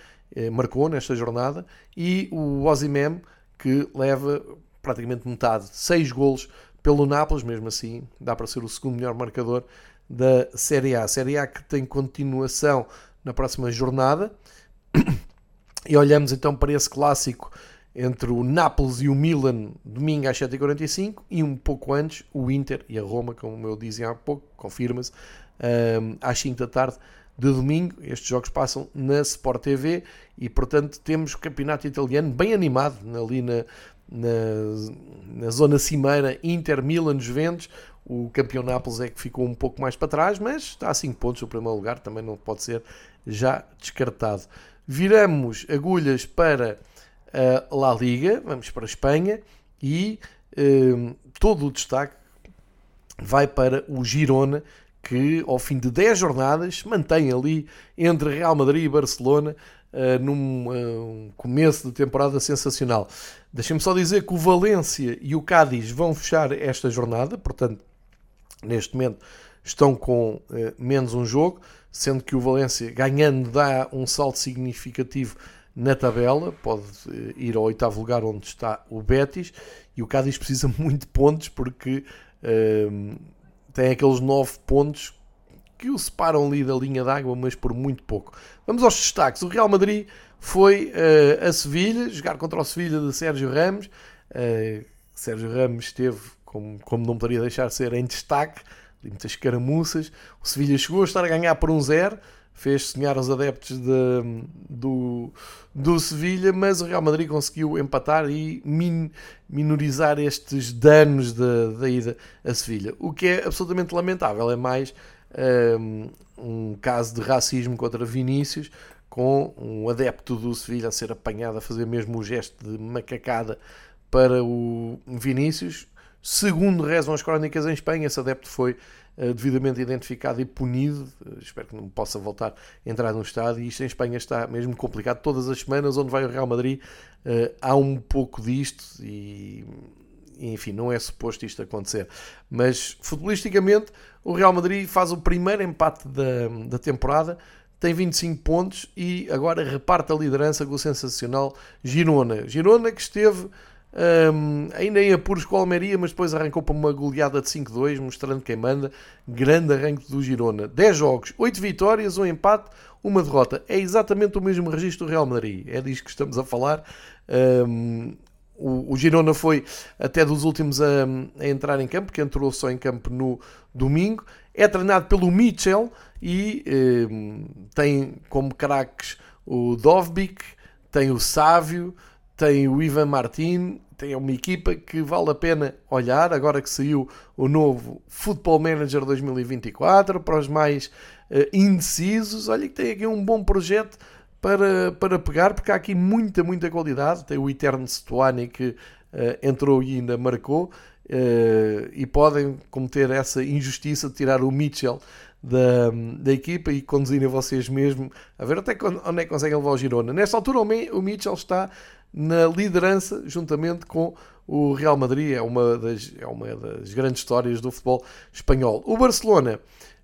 marcou nesta jornada, e o Osimhen, que leva praticamente metade, 6 golos pelo Nápoles, mesmo assim dá para ser o segundo melhor marcador da Série A. A Série A que tem continuação na próxima jornada. E olhamos então para esse clássico entre o Nápoles e o Milan, domingo às 7h45, e um pouco antes o Inter e a Roma, como eu dizia há pouco, confirma-se, às 5 da tarde de domingo. Estes jogos passam na Sport TV e, portanto, temos o campeonato italiano bem animado ali na, na, na zona cimeira Inter-Milan Juventus. O campeão Nápoles é que ficou um pouco mais para trás, mas está a 5 pontos no primeiro lugar, também não pode ser já descartado. Viramos agulhas para a La Liga, vamos para a Espanha e um, todo o destaque vai para o Girona, que ao fim de 10 jornadas mantém ali entre Real Madrid e Barcelona uh, num uh, começo de temporada sensacional. Deixem-me só dizer que o Valência e o Cádiz vão fechar esta jornada, portanto, neste momento estão com menos um jogo, sendo que o Valência ganhando dá um salto significativo na tabela, pode ir ao oitavo lugar onde está o Betis, e o Cádiz precisa muito de pontos porque tem aqueles 9 pontos que o separam ali da linha d'água, mas por muito pouco. Vamos aos destaques. O Real Madrid foi uh, a Sevilha, jogar contra o Sevilha de Sérgio Ramos. Uh, Sérgio Ramos esteve, como, como não poderia deixar de ser, em destaque, de muitas caramuças. O Sevilha chegou a estar a ganhar por um zero, fez sonhar os adeptos de, do, do Sevilha, mas o Real Madrid conseguiu empatar e min, minorizar estes danos da, da ida a Sevilha. O que é absolutamente lamentável, é mais um, um caso de racismo contra Vinícius, com um adepto do Sevilha a ser apanhado a fazer mesmo o gesto de macacada para o Vinícius. Segundo rezam as crónicas em Espanha, esse adepto foi eh, devidamente identificado e punido. Eh, espero que não possa voltar a entrar no estádio. E isto em Espanha está mesmo complicado. Todas as semanas, onde vai o Real Madrid, eh, há um pouco disto e. Enfim, não é suposto isto acontecer. Mas, futbolisticamente, o Real Madrid faz o primeiro empate da, da temporada, tem 25 pontos e agora reparte a liderança com o sensacional Girona. Girona que esteve um, ainda em apuros com a Almeria, mas depois arrancou para uma goleada de 5-2, mostrando quem manda. Grande arranque do Girona. 10 jogos, 8 vitórias, um empate, uma derrota. É exatamente o mesmo registro do Real Madrid. É disso que estamos a falar. Um, o, Girona foi até dos últimos a, a, entrar em campo, que entrou só em campo no domingo. É treinado pelo Mitchell e tem como craques o Dovbik, tem o Sávio, tem o Ivan Martin, tem uma equipa que vale a pena olhar, agora que saiu o novo Football Manager 2024, para os mais uh, indecisos, olha que tem aqui um bom projeto para, para pegar, porque há aqui muita, muita qualidade, tem o Eterno Stuani que uh, entrou e ainda marcou, uh, e podem cometer essa injustiça de tirar o Mitchell da, da equipa e conduzirem vocês mesmo a ver até onde é que conseguem levar o Girona. Nesta altura o Mitchell está na liderança, juntamente com o Real Madrid. É uma das, é uma das grandes histórias do futebol espanhol. O Barcelona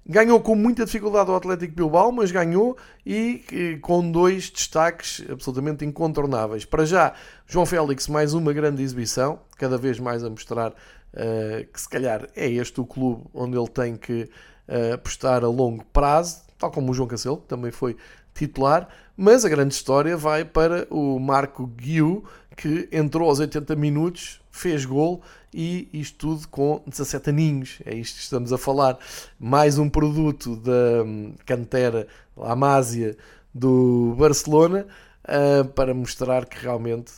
ganhou com muita dificuldade o Atlético Bilbao, mas ganhou e, com dois destaques absolutamente incontornáveis. Para já, João Félix, mais uma grande exibição, cada vez mais a mostrar uh, que se calhar é este o clube onde ele tem que uh, apostar a longo prazo, tal como o João Cancelo, que também foi titular, mas a grande história vai para o Marco Guiu, que entrou aos 80 minutos, fez gol e isto tudo com 17 aninhos. É isto que estamos a falar. Mais um produto da hum, cantera Amásia do Barcelona uh, para mostrar que realmente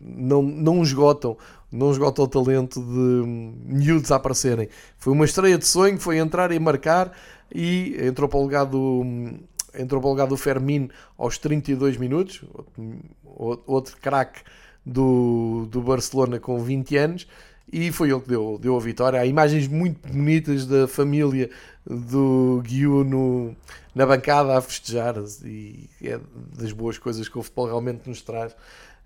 não, não esgotam não esgotam o talento de hum, miúdos a aparecerem. Foi uma estreia de sonho, foi entrar e marcar e entrou para o lugar do hum, entrou para o lugar do Fermin aos 32 minutos, outro craque do, do Barcelona com 20 anos, e foi ele que deu, deu a vitória. Há imagens muito bonitas da família do Guiu no, na bancada a festejar, e é das boas coisas que o futebol realmente nos traz.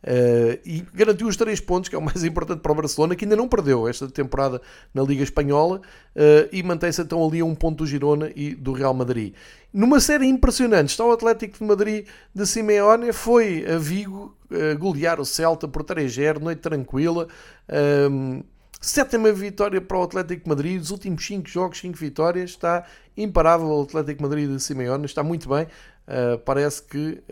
Uh, e garantiu os três pontos, que é o mais importante para o Barcelona, que ainda não perdeu esta temporada na Liga Espanhola uh, e mantém-se então ali a um ponto do Girona e do Real Madrid. Numa série impressionante, está o Atlético de Madrid de Simeone, foi a Vigo uh, golear o Celta por 3-0, noite tranquila. Um, ehm, sétima vitória para o Atlético de Madrid, os últimos 5 jogos, 5 vitórias, está imparável o Atlético de Madrid de Simeone, está muito bem, parece que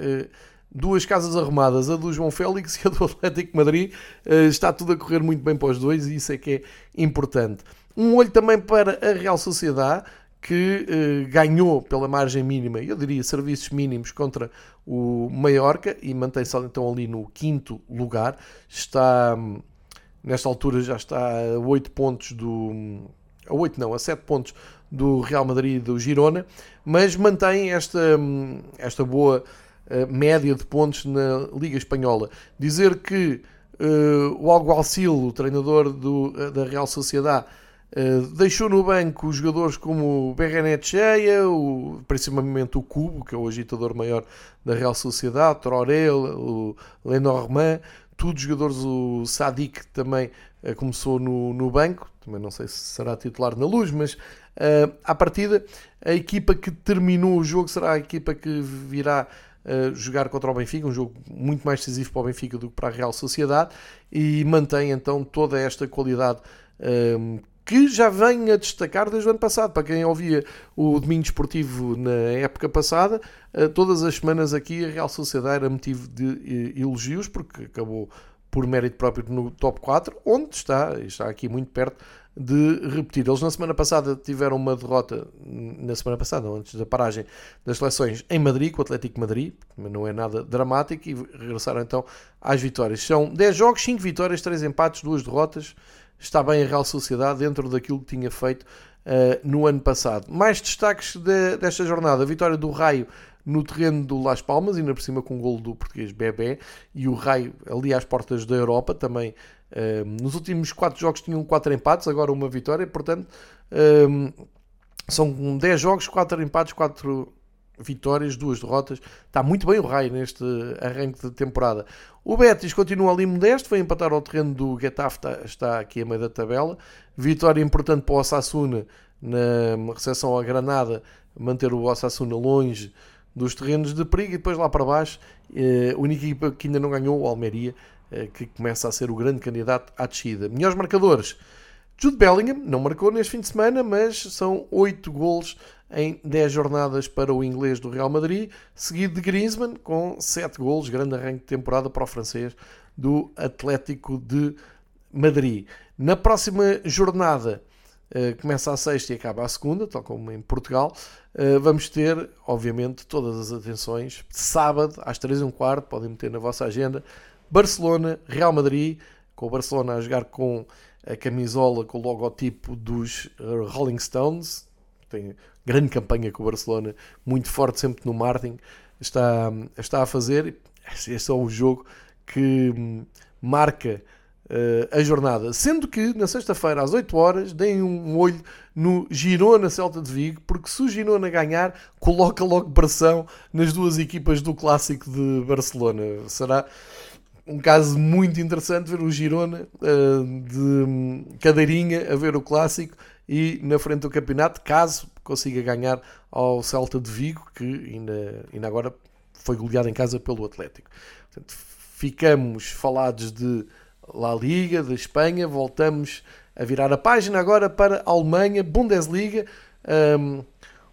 duas casas arrumadas, a do João Félix e a do Atlético Madrid. Uh, está tudo a correr muito bem para os dois e isso é que é importante. Um olho também para a Real Sociedade, que uh, ganhou pela margem mínima, eu diria serviços mínimos, contra o Mallorca e mantém-se então ali no quinto lugar. Está, nesta altura, já está a 8 pontos do. A 8 não, a 7 pontos do Real Madrid e do Girona, mas mantém esta, esta boa média de pontos na Liga Espanhola. Dizer que uh, o Alguacil, o treinador do, uh, da Real Sociedade, uh, deixou no banco os jogadores como o Berrenet Cheia, o, principalmente o Cubo, que é o agitador maior da Real Sociedade, Torel, o Lenormand, todos jogadores, o Sadik também começou no, no banco, também não sei se será titular na luz, mas uh, à partida a equipa que terminou o jogo será a equipa que virá jogar contra o Benfica, um jogo muito mais decisivo para o Benfica do que para a Real Sociedade, e mantém então toda esta qualidade um, que já vem a destacar desde o ano passado. Para quem ouvia o Domingo Esportivo na época passada, uh, todas as semanas aqui a Real Sociedade era motivo de uh, elogios, porque acabou por mérito próprio no top 4, onde está, está aqui muito perto de repetir. Eles na semana passada tiveram uma derrota, na semana passada, antes da paragem das seleções, em Madrid, com o Atlético Madrid, mas não é nada dramático, e regressaram então às vitórias. São 10 jogos, 5 vitórias, 3 empates, 2 derrotas. Está bem a Real Sociedade dentro daquilo que tinha feito uh, no ano passado. Mais destaques de, desta jornada: a vitória do Raio no terreno do Las Palmas, ainda por cima com o golo do português Bebé, e o Raio ali às portas da Europa, também nos últimos 4 jogos tinham 4 empates, agora uma vitória, portanto são 10 jogos, 4 empates, 4 vitórias, 2 derrotas. Está muito bem o Raio neste arranque de temporada. O Betis continua ali modesto, foi empatar ao terreno do Getafe, está, está aqui a meio da tabela. Vitória importante para o Osasuna na recepção à Granada, manter o Osasuna longe dos terrenos de perigo e depois lá para baixo, eh, a única equipa que ainda não ganhou, o Almeria, eh, que começa a ser o grande candidato à descida. Melhores marcadores. Jude Bellingham não marcou neste fim de semana, mas são 8 golos em 10 jornadas para o inglês do Real Madrid, seguido de Griezmann com 7 golos, grande arranque de temporada para o francês do Atlético de Madrid. Na próxima jornada, começa a sexta e acaba a segunda, tal como em Portugal, eh, vamos ter, obviamente, todas as atenções. Sábado, às 3 h quarto, podem meter na vossa agenda, Barcelona, Real Madrid, com o Barcelona a jogar com a camisola com o logotipo dos eh, Rolling Stones. Tem grande campanha com o Barcelona, muito forte sempre no marketing. Está, está a fazer. Este é o jogo que hum, marca uh, a jornada. Sendo que na sexta-feira, às 8 horas, deem um olho no Girona Celta de Vigo, porque se o Girona ganhar, coloca logo pressão nas duas equipas do clássico de Barcelona. Será um caso muito interessante ver o Girona uh, de cadeirinha a ver o clássico e na frente do campeonato, caso consiga ganhar ao Celta de Vigo, que ainda, ainda agora foi goleado em casa pelo Atlético. Portanto, ficamos falados de La Liga, de Espanha, voltamos a virar a página agora para a Alemanha, Bundesliga. Um,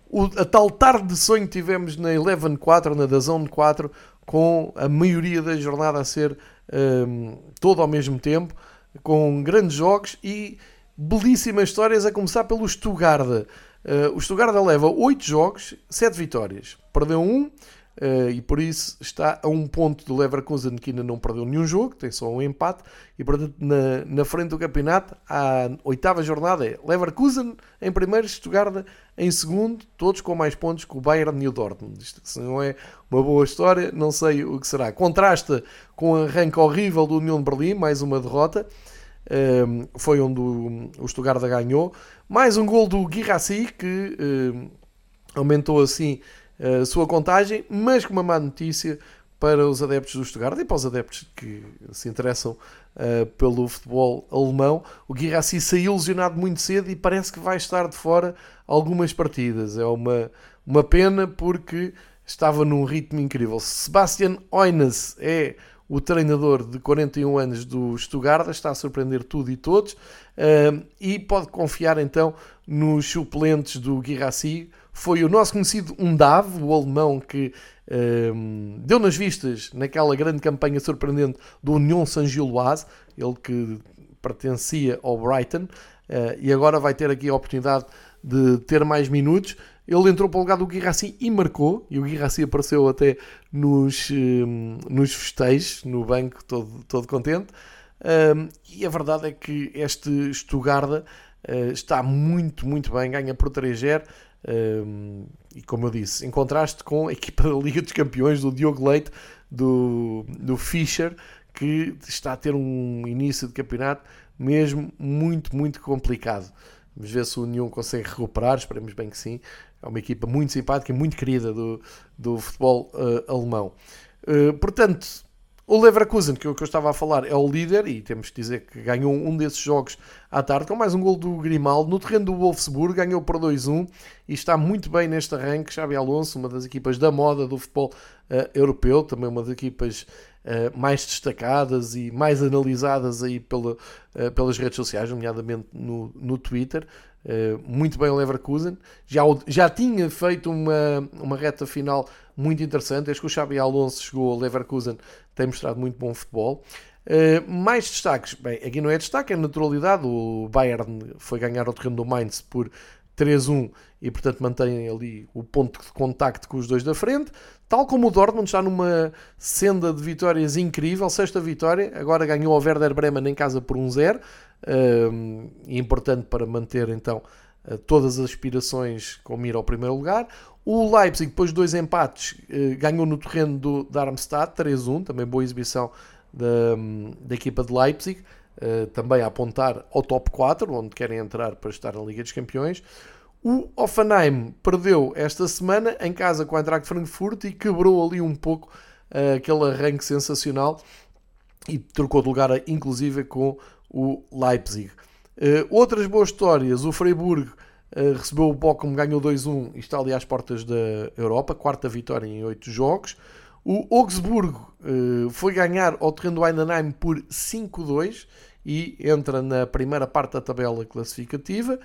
o, a tal tarde de sonho tivemos na Eleven 4, na da Zone 4, com a maioria da jornada a ser um, todo ao mesmo tempo, com grandes jogos e belíssimas histórias, a começar pelo Stuttgart. Uh, o Stuttgart leva 8 jogos, 7 vitórias. Perdeu um, Uh, e por isso está a um ponto do Leverkusen que ainda não perdeu nenhum jogo, tem só um empate, e portanto na, na frente do campeonato, a oitava jornada é Leverkusen em primeiro, Stuttgart em segundo, todos com mais pontos que o Bayern e o Dortmund. Isto não é uma boa história, não sei o que será. Contrasta com o arranque horrível do União de Berlim, mais uma derrota, ehm, foi onde o, o Stuttgart ganhou, mais um gol do Guirassi que ehm, aumentou assim a sua contagem, mas com uma má notícia para os adeptos do Stuttgart e para os adeptos que se interessam uh, pelo futebol alemão. O Guirassi saiu lesionado muito cedo e parece que vai estar de fora algumas partidas. É uma, uma pena porque estava num ritmo incrível. Sebastian Oines é o treinador de 41 anos do Stuttgart, está a surpreender tudo e todos uh, e pode confiar então nos suplentes do Guirassi. Foi o nosso conhecido Undav, o alemão que uh, deu nas vistas naquela grande campanha surpreendente do União Saint-Gilloise, ele que pertencia ao Brighton, uh, e agora vai ter aqui a oportunidade de ter mais minutos. Ele entrou para o lugar do Guirassi e marcou, e o Guirassi apareceu até nos, um, nos festejos, no banco, todo, todo contente. Um, e a verdade é que este Stuttgart uh, está muito, muito bem, ganha por 3-0. Um, e como eu disse, em contraste com a equipa da Liga dos Campeões do Diogo Leite, do, do Fischer, que está a ter um início de campeonato mesmo muito, muito complicado. Vamos ver se o União consegue recuperar, esperemos bem que sim. É uma equipa muito simpática, muito querida do, do futebol uh, alemão. Uh, portanto, o Leverkusen, que é o que eu estava a falar, é o líder e temos que dizer que ganhou um desses jogos à tarde, com mais um gol do Grimaldo. No terreno do Wolfsburg, ganhou por 2-1 e está muito bem neste arranque. Xabi Alonso, uma das equipas da moda do futebol uh, europeu, também uma das equipas uh, mais destacadas e mais analisadas aí pela, uh, pelas redes sociais, nomeadamente no, no Twitter. Muito bem o Leverkusen. Já, já tinha feito uma, uma reta final muito interessante. Desde que o Xabi Alonso chegou ao Leverkusen, tem mostrado muito bom futebol. Uh, mais destaques, bem, aqui não é destaque, é naturalidade. O Bayern foi ganhar ao terreno do Mainz por 3-1 e, portanto, mantém ali o ponto de contacto com os dois da frente. Tal como o Dortmund está numa senda de vitórias incrível, sexta vitória, agora ganhou o Werder Bremen em casa por 1-0, um, importante para manter então todas as aspirações com mira ao primeiro lugar. O Leipzig, depois de dois empates, eh, ganhou no terreno do Darmstadt 3-1, também boa exibição da, da equipa de Leipzig, eh, também a apontar ao top 4, onde querem entrar para estar na Liga dos Campeões. O Offenheim perdeu esta semana em casa com a Eintracht Frankfurt e quebrou ali um pouco aquele arranque sensacional e trocou de lugar inclusive com o Leipzig. Uh, outras boas histórias, o Freiburg uh, recebeu o Bochum, ganhou 2-1 e está ali às portas da Europa, quarta vitória em 8 jogos. O Augsburgo foi ganhar ao terreno do Heidenheim por 5-2 e entra na primeira parte da tabela classificativa.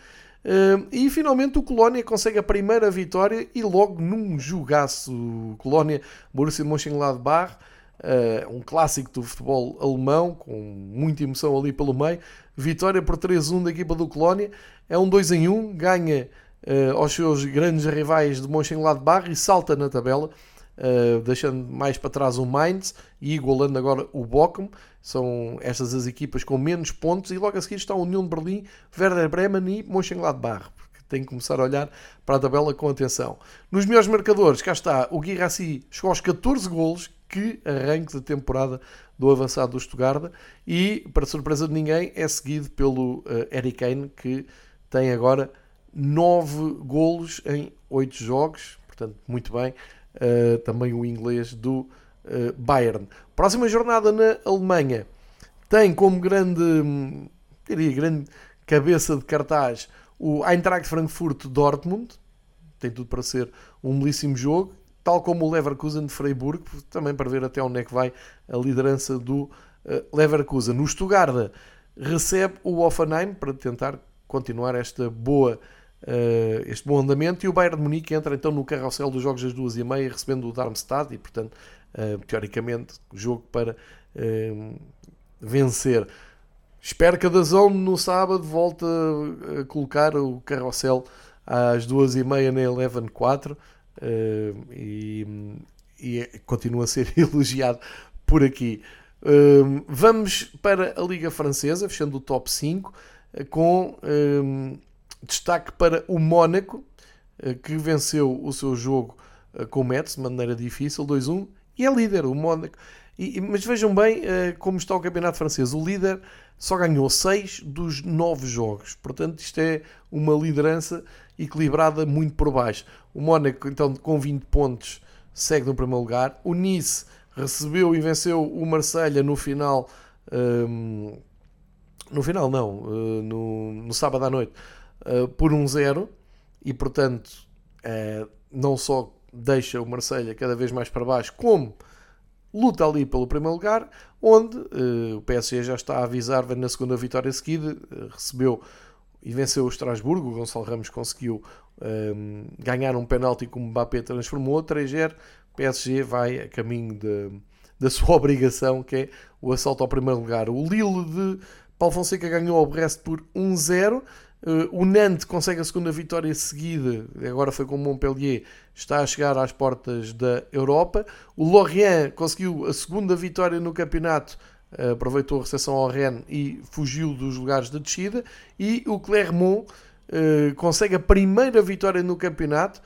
E finalmente o Colónia consegue a primeira vitória e logo num jogaço Colónia Borussia Mönchengladbach, um clássico do futebol alemão com muita emoção ali pelo meio, vitória por 3-1 da equipa do Colónia, é um 2 em 1, ganha uh, aos seus grandes rivais de Mönchengladbach e salta na tabela. Uh, deixando mais para trás o Mainz e igualando agora o Bochum. São estas as equipas com menos pontos e logo a seguir está a União de Berlim, Werder Bremen e Mönchengladbach. Tem que começar a olhar para a tabela com atenção. Nos melhores marcadores, cá está, o Guirassi chegou aos 14 golos, que arranque da temporada do avançado do Stuttgart e, para surpresa de ninguém, é seguido pelo uh, Eric Kane, que tem agora 9 golos em 8 jogos, portanto, muito bem uh, também o inglês do uh, Bayern. Próxima jornada na Alemanha tem como grande, diria, grande cabeça de cartaz o Eintracht Frankfurt-Dortmund, tem tudo para ser um belíssimo jogo, tal como o Leverkusen de Freiburg, também para ver até onde é que vai a liderança do uh, Leverkusen. O Stuttgart recebe o Offenheim para tentar continuar esta boa uh, este bom andamento e o Bayern de Munique entra então no carrossel dos jogos das duas e meia recebendo o Darmstadt e portanto uh, teoricamente jogo para uh, vencer espero que a Dazon no sábado volte a colocar o carrossel às duas e meia na Eleven 4 e, e continua a ser elogiado por aqui vamos para a Liga Francesa fechando o top 5 com Destaque para o Mónaco, eh, que venceu o seu jogo eh, com o Metz de maneira difícil, 2-1, e é líder, o Mónaco. E, mas vejam bem uh, como está o campeonato francês. O líder só ganhou 6 dos 9 jogos. Portanto, isto é uma liderança equilibrada muito por baixo. O Mónaco, então, com 20 pontos, segue no primeiro lugar. O Nice recebeu e venceu o Marselha no final. Um, ehm, no final, não, uh, no, no sábado à noite uh, por um zero e, portanto, uh, não só deixa o Marselha cada vez mais para baixo, como luta ali pelo primeiro lugar, onde uh, o PSG já está a avisar, na segunda vitória seguida, uh, recebeu e venceu o Estrasburgo, o Gonçalo Ramos conseguiu um, ganhar um penalti que o Mbappé transformou, 3-0, PSG vai a caminho de, da sua obrigação, que é o assalto ao primeiro lugar. O Lille de Paulo Fonseca ganhou ao Brest por 1-0, Uh, o Nantes consegue a segunda vitória seguida, agora foi com o Montpellier, está a chegar às portas da Europa. O Lorient conseguiu a segunda vitória no campeonato, uh, aproveitou a recepção ao Rennes e fugiu dos lugares de descida. E o Clermont uh, consegue a primeira vitória no campeonato,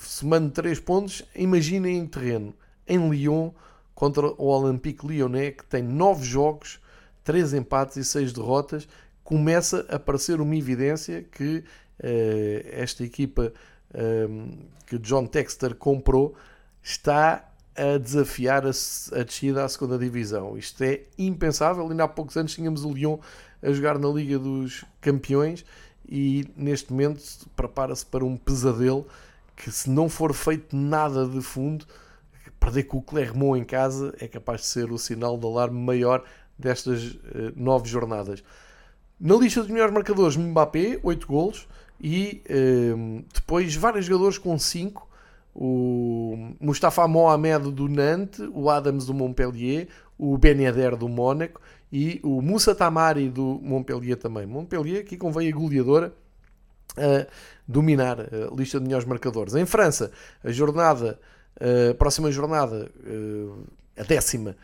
somando 3 pontos. Imaginem em terreno, em Lyon, contra o Olympique Lyonnais, que tem 9 jogos, 3 empates e 6 derrotas começa a parecer uma evidência que uh, esta equipa um, que John Texter comprou está a desafiar a, a descida à segunda divisão. Isto é impensável. Ainda há poucos anos tínhamos o Lyon a jogar na Liga dos Campeões e neste momento prepara-se para um pesadelo que se não for feito nada de fundo, perder com o Clermont em casa é capaz de ser o sinal de alarme maior destas uh, nove jornadas. Na lista dos melhores marcadores, Mbappé, 8 golos, e um, depois vários jogadores com 5. O Mustafa Mohamed do Nantes, o Adams do Montpellier, o Ben Yedder do Mónaco e o Moussa Tamari do Montpellier também. Montpellier aqui convém a goleadora a dominar a lista de melhores marcadores. Em França, a jornada, a próxima jornada, a décima,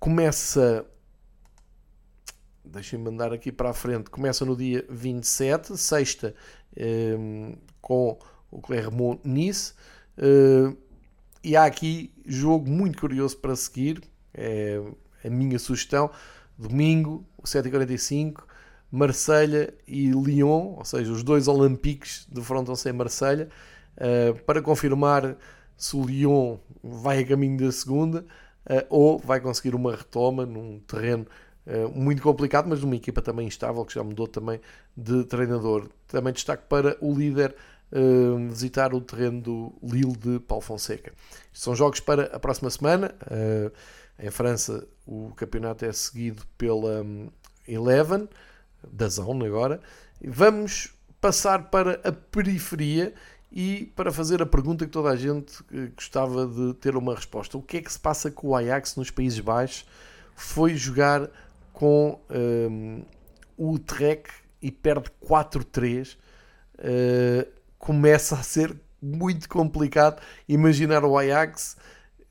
começa deixem-me mandar aqui para a frente, começa no dia 27, sexta, ehm, com o Clermont Nice. Uh, e há aqui jogo muito curioso para seguir, é a minha sugestão. Domingo, 7h45, Marselha e Lyon, ou seja, os dois Olympiques defrontam-se em Marselha, uh, para confirmar se o Lyon vai a caminho da segunda uh, ou vai conseguir uma retoma num terreno eh, muito complicado, mas uma equipa também instável que já mudou também de treinador. Também destaque para o líder uh, visitar o terreno do Lille de Paulo Fonseca. São jogos para a próxima semana. Uh, em França, o campeonato é seguido pela um, Eleven, da Zone agora. Vamos passar para a periferia e para fazer a pergunta que toda a gente gostava de ter uma resposta. O que é que se passa com o Ajax nos Países Baixos? Foi jogar com um, o Trek e perde 4-3. Uh, eh, começa a ser muito complicado imaginar o Ajax,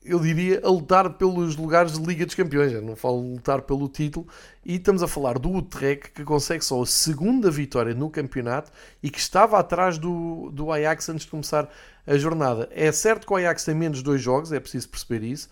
eu diria, a lutar pelos lugares de Liga dos Campeões. Eu não falo lutar pelo título. E estamos a falar do Utrecht, que consegue só a segunda vitória no campeonato e que estava atrás do, do Ajax antes de começar a jornada. É certo que o Ajax tem menos dois jogos, é preciso perceber isso.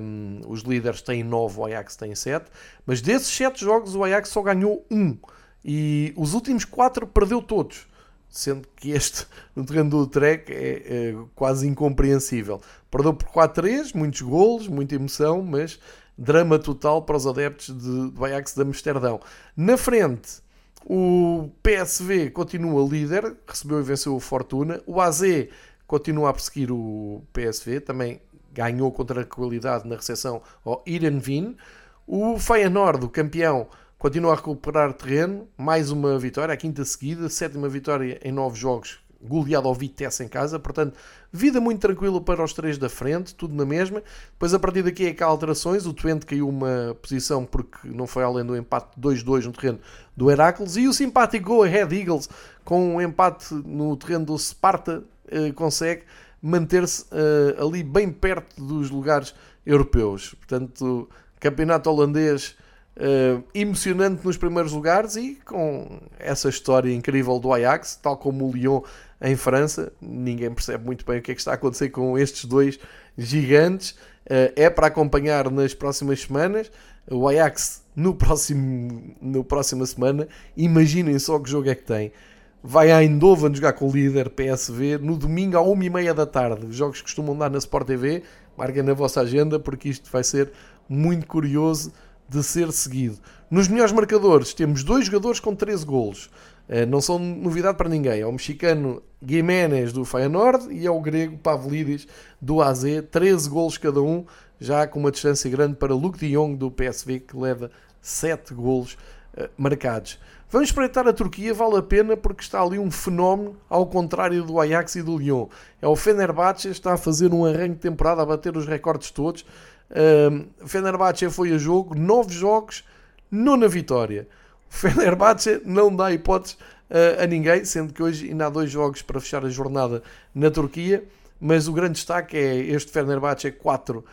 Um, os líderes têm 9, o Ajax tem 7. Mas desses 7 jogos, o Ajax só ganhou 1. E os últimos 4 perdeu todos. Sendo que este, no terreno do Utrecht, é, é quase incompreensível. Perdeu por 4-3, muitos golos, muita emoção, mas drama total para os adeptos de, do Ajax de Amsterdão. Na frente, o PSV continua líder, recebeu e venceu o Fortuna. O AZ continua a perseguir o PSV, também ganhou com tranquilidade na recepção ao Irenvin. O Feyenoord, o campeão, continua a recuperar terreno, mais uma vitória, a quinta seguida, sétima vitória em nove jogos, goleado ao Vitesse em casa, portanto, vida muito tranquila para os três da frente, tudo na mesma. Depois, a partir daqui, é que há alterações. O Twente caiu uma posição porque não foi além do empate 2-2 no terreno do Heracles. E o simpático Go Ahead Eagles, com um empate no terreno do Sparta, eh, consegue manter-se uh, ali bem perto dos lugares europeus. Portanto, campeonato holandês uh, emocionante nos primeiros lugares e com essa história incrível do Ajax, tal como o Lyon em França. Ninguém percebe muito bem o que é que está a acontecer com estes dois gigantes. Uh, é para acompanhar nas próximas semanas. O Ajax no próximo, no próxima semana. Imaginem só que jogo é que tem vai a Eindhoven jogar com o líder PSV no domingo à 1h30 da tarde. Os jogos costumam dar na Sport TV, marquem na vossa agenda porque isto vai ser muito curioso de ser seguido. Nos melhores marcadores temos dois jogadores com 13 golos. Eh, não são novidade para ninguém. É o mexicano Jiménez do Feyenoord e é o grego Pavlidis do AZ. 13 golos cada um. já com uma distância grande para Luke de Jong do PSV, que leva 7 golos marcados. Vamos espreitar a Turquia, vale a pena porque está ali um fenómeno, ao contrário do Ajax e do Lyon. É o Fenerbahçe, está a fazer um arranque de temporada, a bater os recordes todos. Uh, Fenerbahçe foi a jogo, 9 jogos, nona vitória. Fenerbahçe não dá hipóteses uh, a ninguém, sendo que hoje ainda há dois jogos para fechar a jornada na Turquia, mas o grande destaque é este Fenerbahçe 4, uh,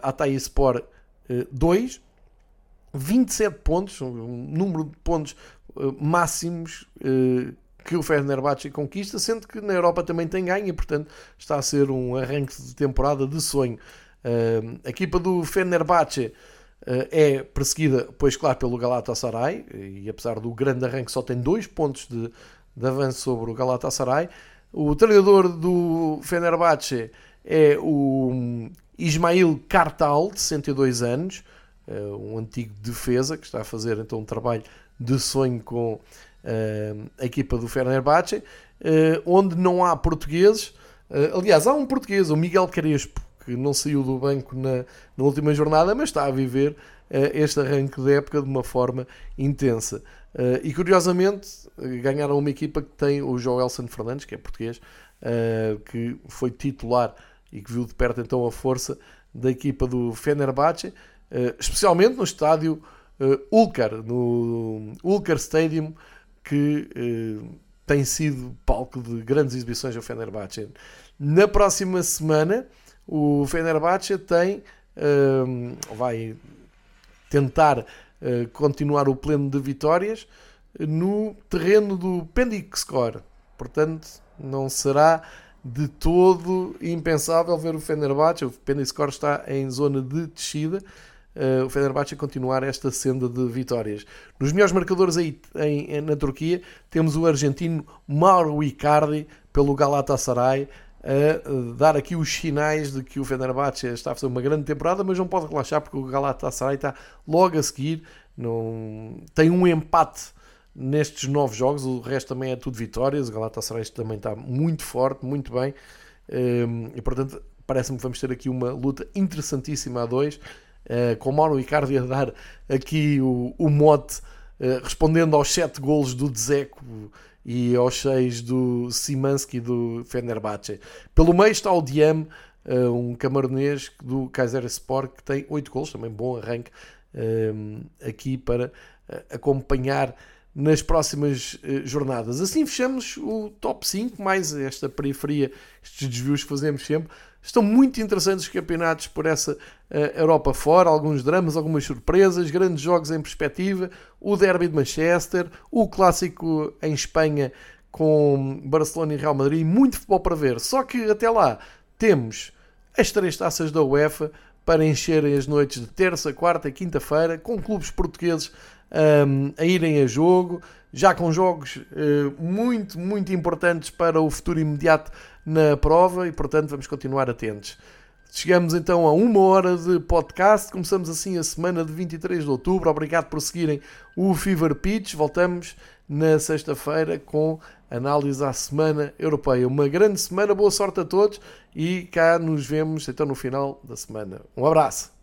Atay Sport uh, 2, 27 pontos, um número de pontos uh, máximos uh, que o Fenerbahçe conquista, sendo que na Europa também tem ganho e, portanto, está a ser um arranque de temporada de sonho. Uh, a equipa do Fenerbahçe é perseguida, pois claro, pelo Galatasaray e apesar do grande arranque só tem dois pontos de, de avanço sobre o Galatasaray. O treinador do Fenerbahçe é o Ismail Kartal, de 62 anos, um antigo defesa que está a fazer então um trabalho de sonho com a equipa do Fenerbahçe, onde não há portugueses. aliás, há um português, o Miguel Crespo, que não saiu do banco na, na última jornada, mas está a viver este arranque de época de uma forma intensa. E curiosamente ganharam uma equipa que tem o Joelson Fernandes, que é português, que foi titular e que viu de perto então a força da equipa do Fenerbahçe, especialmente no estádio Ulkar, no Ulkar Stadium, que tem sido palco de grandes exibições ao Fenerbahçe. Na próxima semana o Fenerbahçe tem, vai tentar continuar o pleno de vitórias no terreno do Pendixcore. Portanto, não será de todo impensável ver o Fenerbahçe. O Pendixcore está em zona de descida. Uh, o Fenerbahçe continuar esta senda de vitórias. Nos melhores marcadores aí em, na Turquia temos o argentino Mauro Icardi pelo Galatasaray a dar aqui os sinais de que o Fenerbahçe está a fazer uma grande temporada, mas não pode relaxar porque o Galatasaray está logo a seguir, não tem um empate nestes nove jogos, o resto também é tudo vitórias, o Galatasaray também está muito forte, muito bem, hum, e portanto parece-me que vamos ter aqui uma luta interessantíssima a dois, eh, com Mauro Icardi a dar aqui o, o mote, eh, respondendo aos sete golos do Dzeko, e aos 6 do Simansky do Fenerbahçe. Pelo meio está o Diam, eh, um camaronês do Kaiser Sport que tem 8 gols, também bom arranque eh, aqui para acompanhar nas próximas jornadas. Assim fechamos o top 5, mais esta periferia, estes desvios que fazemos sempre. Estão muito interessantes os campeonatos por essa uh, Europa fora, alguns dramas, algumas surpresas, grandes jogos em perspectiva, o derby de Manchester, o clássico em Espanha com Barcelona e Real Madrid, muito futebol para ver. Só que até lá temos as três taças da UEFA para encherem as noites de terça, quarta e quinta-feira, com clubes portugueses um, a irem a jogo, já com jogos uh, muito, muito importantes para o futuro imediato na prova e, portanto, vamos continuar atentos. Chegamos então a uma hora de podcast. Começamos assim a semana de 23 de outubro. Obrigado por seguirem o Fever Pitch. Voltamos na sexta-feira com análise à semana europeia. Uma grande semana, boa sorte a todos e cá nos vemos então no final da semana. Um abraço.